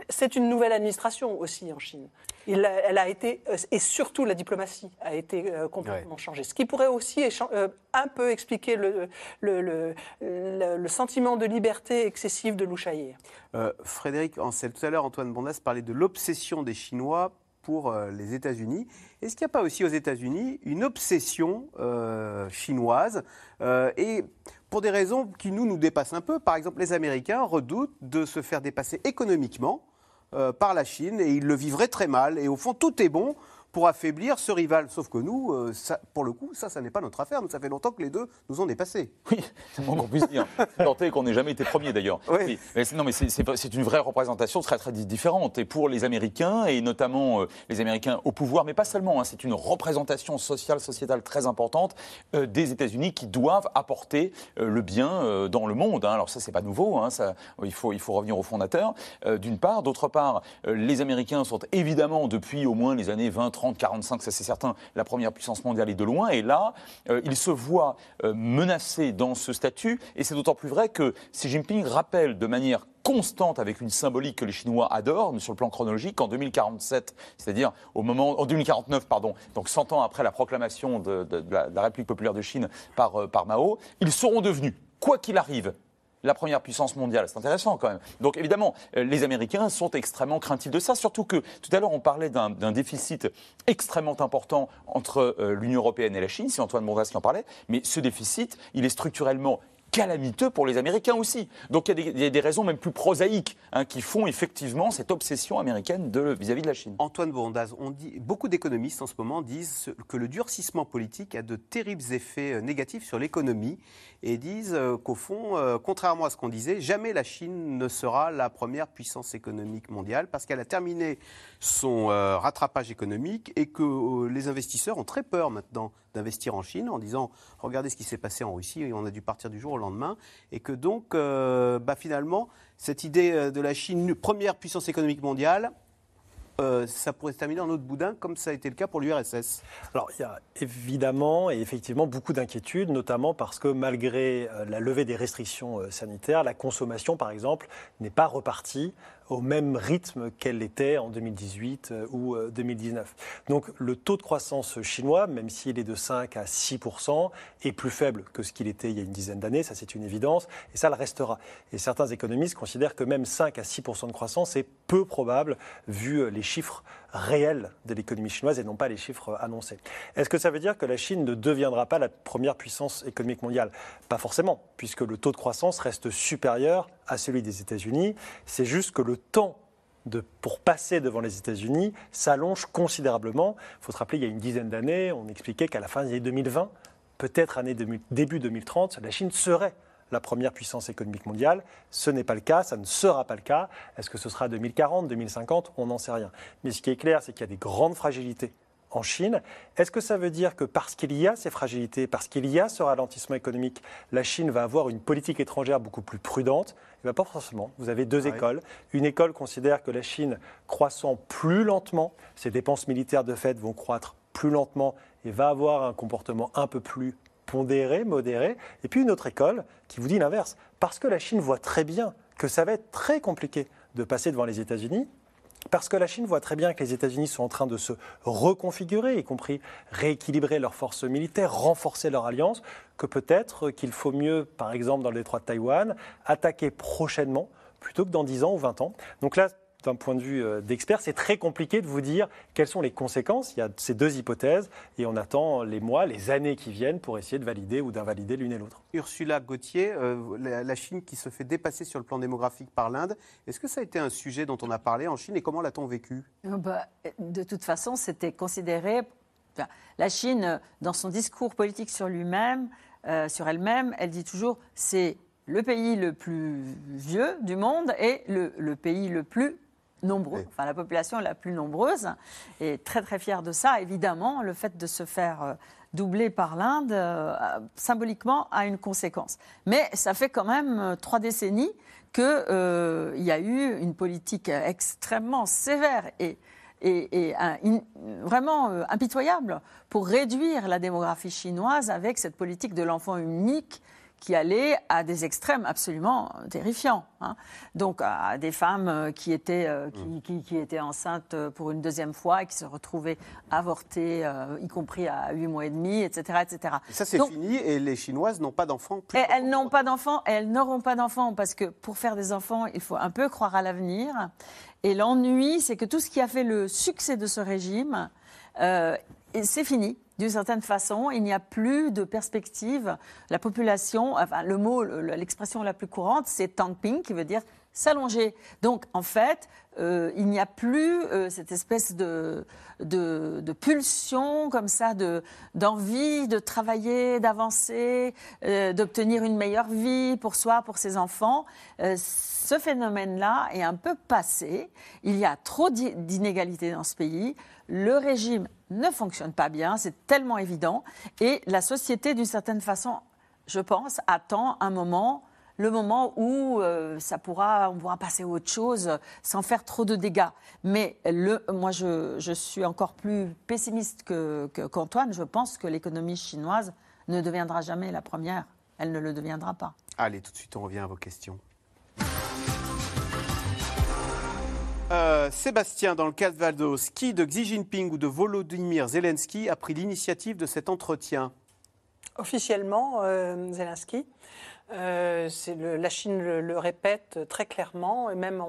[SPEAKER 4] c'est une nouvelle administration aussi en Chine. Il elle a été, euh, et surtout la diplomatie a été euh, complètement changée. Ce qui pourrait aussi un peu expliquer le, le, le, sentiment de liberté excessive de Lou
[SPEAKER 1] Frédéric Ancel, tout à l'heure, Antoine Bondas parlait de l'obsession des Chinois pour les États-Unis. Est-ce qu'il n'y a pas aussi aux États-Unis une obsession chinoise et pour des raisons qui nous, nous dépassent un peu. Par exemple, les Américains redoutent de se faire dépasser économiquement euh, par la Chine et ils le vivraient très mal. Et au fond, tout est bon pour affaiblir ce rival. Sauf que nous, euh, ça, pour le coup, ça, ça n'est pas notre affaire. Nous, ça fait longtemps que les deux nous ont dépassés.
[SPEAKER 5] Oui, c'est moins qu'on puisse dire. C'est qu'on n'ait jamais été premier d'ailleurs. Oui. Mais, non, mais c'est une vraie représentation très très différente. Et pour les Américains, et notamment euh, les Américains au pouvoir, mais pas seulement, hein, c'est une représentation sociale, sociétale très importante euh, des États-Unis qui doivent apporter le bien dans le monde. Hein. Alors ça, c'est pas nouveau. Hein, ça, il, faut, il faut revenir aux fondateurs, d'une part. D'autre part, les Américains sont évidemment, depuis au moins les années 20, 30, 45, ça c'est certain, la première puissance mondiale est de loin. Et là, euh, il se voit euh, menacé dans ce statut. Et c'est d'autant plus vrai que Xi Jinping rappelle de manière constante avec une symbolique que les Chinois adorent sur le plan chronologique en 2047, c'est-à-dire au moment en 2049 pardon, donc 100 ans après la proclamation de, la, République populaire de Chine euh, par Mao, ils seront devenus quoi qu'il arrive la première puissance mondiale. C'est intéressant quand même. Donc évidemment, euh, les Américains sont extrêmement craintifs de ça, surtout que tout à l'heure on parlait d'un déficit extrêmement important entre euh, l'Union européenne et la Chine, c'est Antoine Mondas qui en parlait, mais ce déficit, il est structurellement calamiteux pour les Américains aussi. Donc il y a des, raisons même plus prosaïques hein, qui font effectivement cette obsession américaine vis-à-vis de, la Chine.
[SPEAKER 1] Antoine Bourndaz, on dit, beaucoup d'économistes en ce moment disent que le durcissement politique a de terribles effets euh, négatifs sur l'économie et disent euh, qu'au fond, euh, contrairement à ce qu'on disait, jamais la Chine ne sera la première puissance économique mondiale parce qu'elle a terminé son rattrapage économique et que les investisseurs ont très peur maintenant d'investir en Chine en disant regardez ce qui s'est passé en Russie on a dû partir du jour au lendemain. Et que donc euh, bah, finalement cette idée euh, de la Chine première puissance économique mondiale euh, ça pourrait se terminer en autre boudin, comme ça a été le cas pour l'URSS
[SPEAKER 3] Alors, il y a évidemment et effectivement beaucoup d'inquiétudes, notamment parce que malgré la levée des restrictions sanitaires, la consommation, par exemple, n'est pas repartie au même rythme qu'elle l'était en 2018 euh, ou 2019. Euh, Donc le taux de croissance chinois, même s'il est de 5 à 6% est plus faible que ce qu'il était il y a une dizaine d'années, ça c'est une évidence, et ça le restera. Et certains économistes considèrent que même 5 à 6% de croissance est peu probable vu euh, les chiffres réels de l'économie chinoise et non pas les chiffres annoncés. Est-ce que ça veut dire que la Chine ne deviendra pas la première puissance économique mondiale? Pas forcément, puisque le taux de croissance reste supérieur à celui des États-Unis. C'est juste que le temps de, pour passer devant les États-Unis s'allonge considérablement. Il faut se rappeler, il y a une dizaine d'années, on expliquait qu'à la fin des années 2020, peut-être année début 2030, la Chine serait la première puissance économique mondiale. Ce n'est pas le cas, ça ne sera pas le cas. Est-ce que ce sera 2040, 2050 On n'en sait rien. Mais ce qui est clair, c'est qu'il y a des grandes fragilités en Chine. Est-ce que ça veut dire que parce qu'il y a ces fragilités, parce qu'il y a ce ralentissement économique, la Chine va avoir une politique étrangère beaucoup plus prudente? Eh bien, pas forcément. Vous avez deux ah écoles. Une école considère que la Chine, croissant plus lentement, ses dépenses militaires de fait vont croître plus lentement et va avoir un comportement un peu plus pondéré, modéré. Et puis une autre école qui vous dit l'inverse. Parce que la Chine voit très bien que ça va être très compliqué de passer devant les États-Unis, parce que la Chine voit très bien que les États-Unis sont en train de se reconfigurer, y compris rééquilibrer leurs forces militaires, renforcer leur alliance, que peut-être qu'il faut mieux, par exemple dans le détroit de Taïwan, attaquer prochainement plutôt que dans 10 ans ou 20 ans. Donc là, d'un point de vue euh, d'expert, c'est très compliqué de vous dire quelles sont les conséquences. Il y a ces deux hypothèses et on attend les mois, les années qui viennent pour essayer de valider ou d'invalider l'une et l'autre.
[SPEAKER 1] Ursula Gauthier, euh, la Chine qui se fait dépasser sur le plan démographique par l'Inde, est-ce que ça a été un sujet dont on a parlé en Chine et comment l'a-t-on vécu?
[SPEAKER 2] Euh, bah, De toute façon, c'était considéré. la Chine, dans son discours politique sur lui-même, sur elle-même, elle dit toujours c'est le pays le plus vieux du monde et le, le pays le plus nombreux, enfin la population la plus nombreuse, et très très fière de ça. Évidemment, le fait de se faire euh, doubler par l'Inde, euh, symboliquement, a une conséquence. Mais ça fait quand même euh, trois décennies qu'il y a eu une politique extrêmement sévère et, et, vraiment impitoyable pour réduire la démographie chinoise avec cette politique de l'enfant unique qui allait à des extrêmes absolument terrifiants. Hein. Donc à des femmes euh, qui étaient, euh, qui, qui, étaient enceintes pour une deuxième fois et qui se retrouvaient avortées, euh, y compris à 8 mois et demi, etc. etc.
[SPEAKER 1] ça c'est fini et les Chinoises n'ont pas d'enfants
[SPEAKER 2] Et elles n'ont pas d'enfants et elles n'auront pas d'enfants parce que pour faire des enfants, il faut un peu croire à l'avenir. Et l'ennui, c'est que tout ce qui a fait le succès de ce régime, c'est fini d'une certaine façon, il n'y a plus de perspective. La population, enfin, le mot, l'expression la plus courante, c'est tamping, qui veut dire s'allonger. Donc, en fait, euh, il n'y a plus euh, cette espèce de, de, pulsion comme ça, de, d'envie de travailler, d'avancer, euh, d'obtenir une meilleure vie pour soi, pour ses enfants. ce phénomène-là est un peu passé. Il y a trop d'inégalités dans ce pays. Le régime ne fonctionne pas bien, c'est tellement évident. Et la société, d'une certaine façon, je pense, attend un moment le moment où euh, ça pourra, on pourra passer à autre chose sans faire trop de dégâts. Mais le, moi, je, suis encore plus pessimiste qu'Antoine. je pense que l'économie chinoise ne deviendra jamais la première. Elle ne le deviendra pas.
[SPEAKER 1] Allez, tout de suite, on revient à vos questions. Euh, Sébastien, dans le cas de Valdos, qui de Xi Jinping ou de Volodymyr Zelensky a pris l'initiative de cet entretien?
[SPEAKER 4] Officiellement, euh, Zelensky. Euh, la Chine le, répète très clairement, et même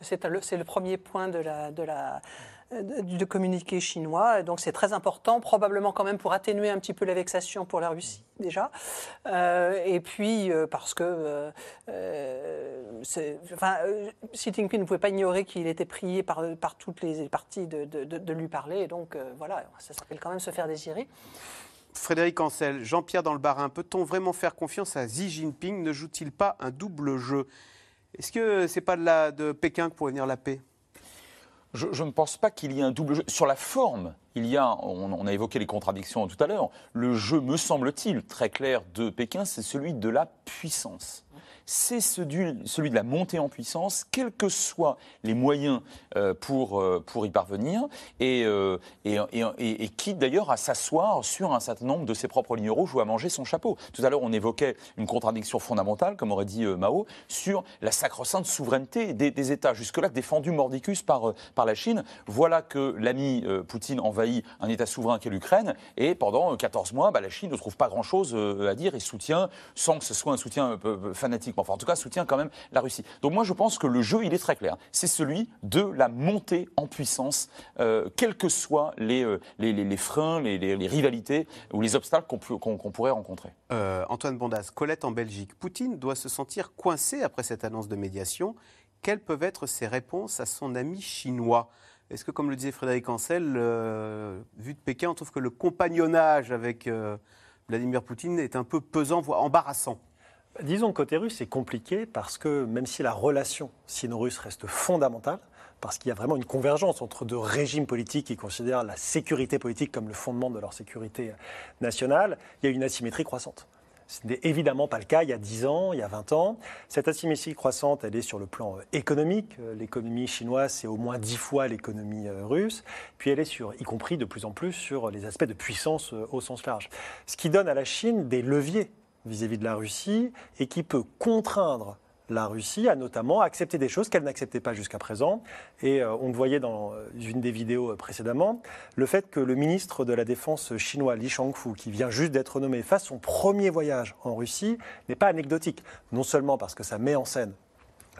[SPEAKER 4] c'est le, premier point de communiqué chinois. Donc c'est très important, probablement quand même pour atténuer un petit peu la vexation pour la Russie déjà. Euh, et puis euh, parce que enfin, Xi Jinping ne pouvait pas ignorer qu'il était prié par, toutes les parties de, lui parler. Donc voilà, ça s'appelle quand même se faire désirer.
[SPEAKER 1] Frédéric Ancel, Jean-Pierre dans le Barin, peut-on vraiment faire confiance à Xi Jinping? Ne joue-t-il pas un double jeu? Est-ce que c'est pas de, Pékin que pourrait venir la paix?
[SPEAKER 5] Je, ne pense pas qu'il y ait un double jeu. Sur la forme, il y a, on, a évoqué les contradictions tout à l'heure, le jeu, me semble-t-il, très clair de Pékin, c'est celui de la puissance c'est celui de la montée en puissance, quels que soient les moyens euh, pour, euh, pour y parvenir, euh, et, et, quitte d'ailleurs à s'asseoir sur un certain nombre de ses propres lignes rouges ou à manger son chapeau. Tout à l'heure, on évoquait une contradiction fondamentale, comme aurait dit Mao, sur la sacro-sainte souveraineté des, États, jusque-là défendue mordicus par, par la Chine. Voilà que l'ami Poutine envahit un État souverain qu'est l'Ukraine, et pendant 14 mois, bah, la Chine ne trouve pas grand-chose à dire et soutient, sans que ce soit un soutien fanatique enfin en tout cas soutient quand même la Russie. Donc moi je pense que le jeu il est très clair, c'est celui de la montée en puissance, euh, quels que soient les, euh, freins, les, rivalités ou les obstacles qu'on pourrait rencontrer.
[SPEAKER 1] Euh, Antoine Bondas, Colette en Belgique, Poutine doit se sentir coincé après cette annonce de médiation. Quelles peuvent être ses réponses à son ami chinois? Est-ce que, comme le disait Frédéric Ancel, vu de Pékin, on trouve que le compagnonnage avec Vladimir Poutine est un peu pesant, voire embarrassant?
[SPEAKER 3] Disons que côté russe, c'est compliqué parce que même si la relation sino-russe reste fondamentale, parce qu'il y a vraiment une convergence entre deux régimes politiques qui considèrent la sécurité politique comme le fondement de leur sécurité nationale, il y a une asymétrie croissante. Ce n'est évidemment pas le cas il y a 10 ans, il y a 20 ans. Cette asymétrie croissante, elle est sur le plan euh, économique. Euh, l'économie chinoise, c'est au moins 10 fois l'économie euh, russe. Puis elle est sur, y compris de plus en plus, sur les aspects de puissance au sens large. Ce qui donne à la Chine des leviers vis-à-vis de la Russie et qui peut contraindre la Russie a notamment accepté des choses qu'elle n'acceptait pas jusqu'à présent. Et euh, on le voyait dans euh, une des vidéos euh, précédemment, le fait que le ministre de la Défense chinois, Li Shangfu, qui vient juste d'être nommé, fasse son premier voyage en Russie, n'est pas anecdotique. Non seulement parce que ça met en scène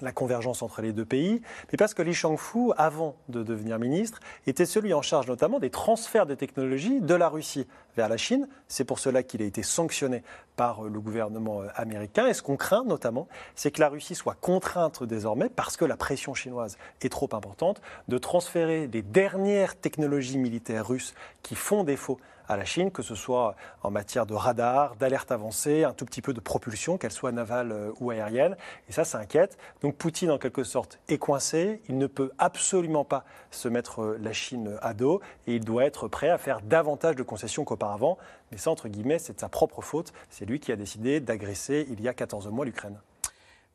[SPEAKER 3] la convergence entre les deux pays, mais parce que Li Shangfu, avant de devenir ministre, était celui en charge notamment des transferts de technologies de la Russie vers la Chine. C'est pour cela qu'il a été sanctionné par le gouvernement euh, américain. Et ce qu'on craint notamment, c'est que la Russie soit contrainte désormais, parce que la pression chinoise est trop importante, de transférer les dernières technologies militaires russes qui font défaut à la Chine, que ce soit en matière de radar, d'alerte avancée, un tout petit peu de propulsion, qu'elle soit navale euh, ou aérienne. Et ça, ça inquiète. Donc Poutine, en quelque sorte, est coincé. Il ne peut absolument pas se mettre euh, la Chine à dos et il doit être prêt à faire davantage de concessions qu'auparavant. Mais ça, entre guillemets, c'est de sa propre faute. C'est lui qui a décidé d'agresser il y a 14 mois l'Ukraine.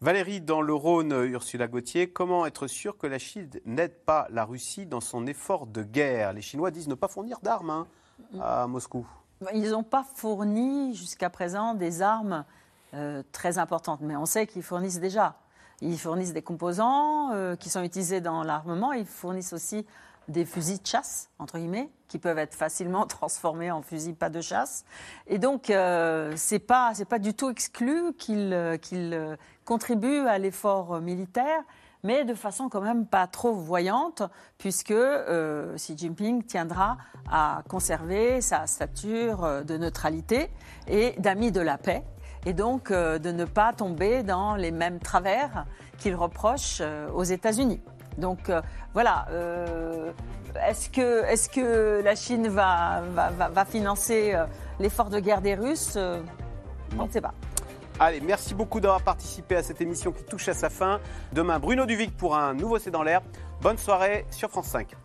[SPEAKER 1] Valérie, dans le Rhône, Ursula Gauthier, comment être sûr que la Chine n'aide pas la Russie dans son effort de guerre? Les Chinois disent ne pas fournir d'armes. Hein à Moscou
[SPEAKER 2] Ils n'ont pas fourni jusqu'à présent des armes très importante. Mais on sait qu'ils fournissent déjà. Ils fournissent des composants qui sont utilisés dans l'armement. Ils fournissent aussi des fusils de chasse, entre guillemets, qui peuvent être facilement <laughs> transformés en fusils pas de chasse. Et donc, euh, pas, c'est pas du tout exclu qu'ils euh, euh, contribuent à l'effort militaire, mais de façon quand même pas trop voyante, puisque Xi Jinping tiendra à conserver sa stature de neutralité et d'ami de la paix, et donc de ne pas tomber dans les mêmes travers qu'il reproche aux États-Unis. Donc euh, voilà, euh, est-ce que, la Chine va, financer euh, l'effort de guerre des Russes? On ne sait pas.
[SPEAKER 1] Allez, merci beaucoup d'avoir participé à cette émission qui touche à sa fin. Demain, Bruno Duvic pour un nouveau C'est dans l'air. Bonne soirée sur France 5.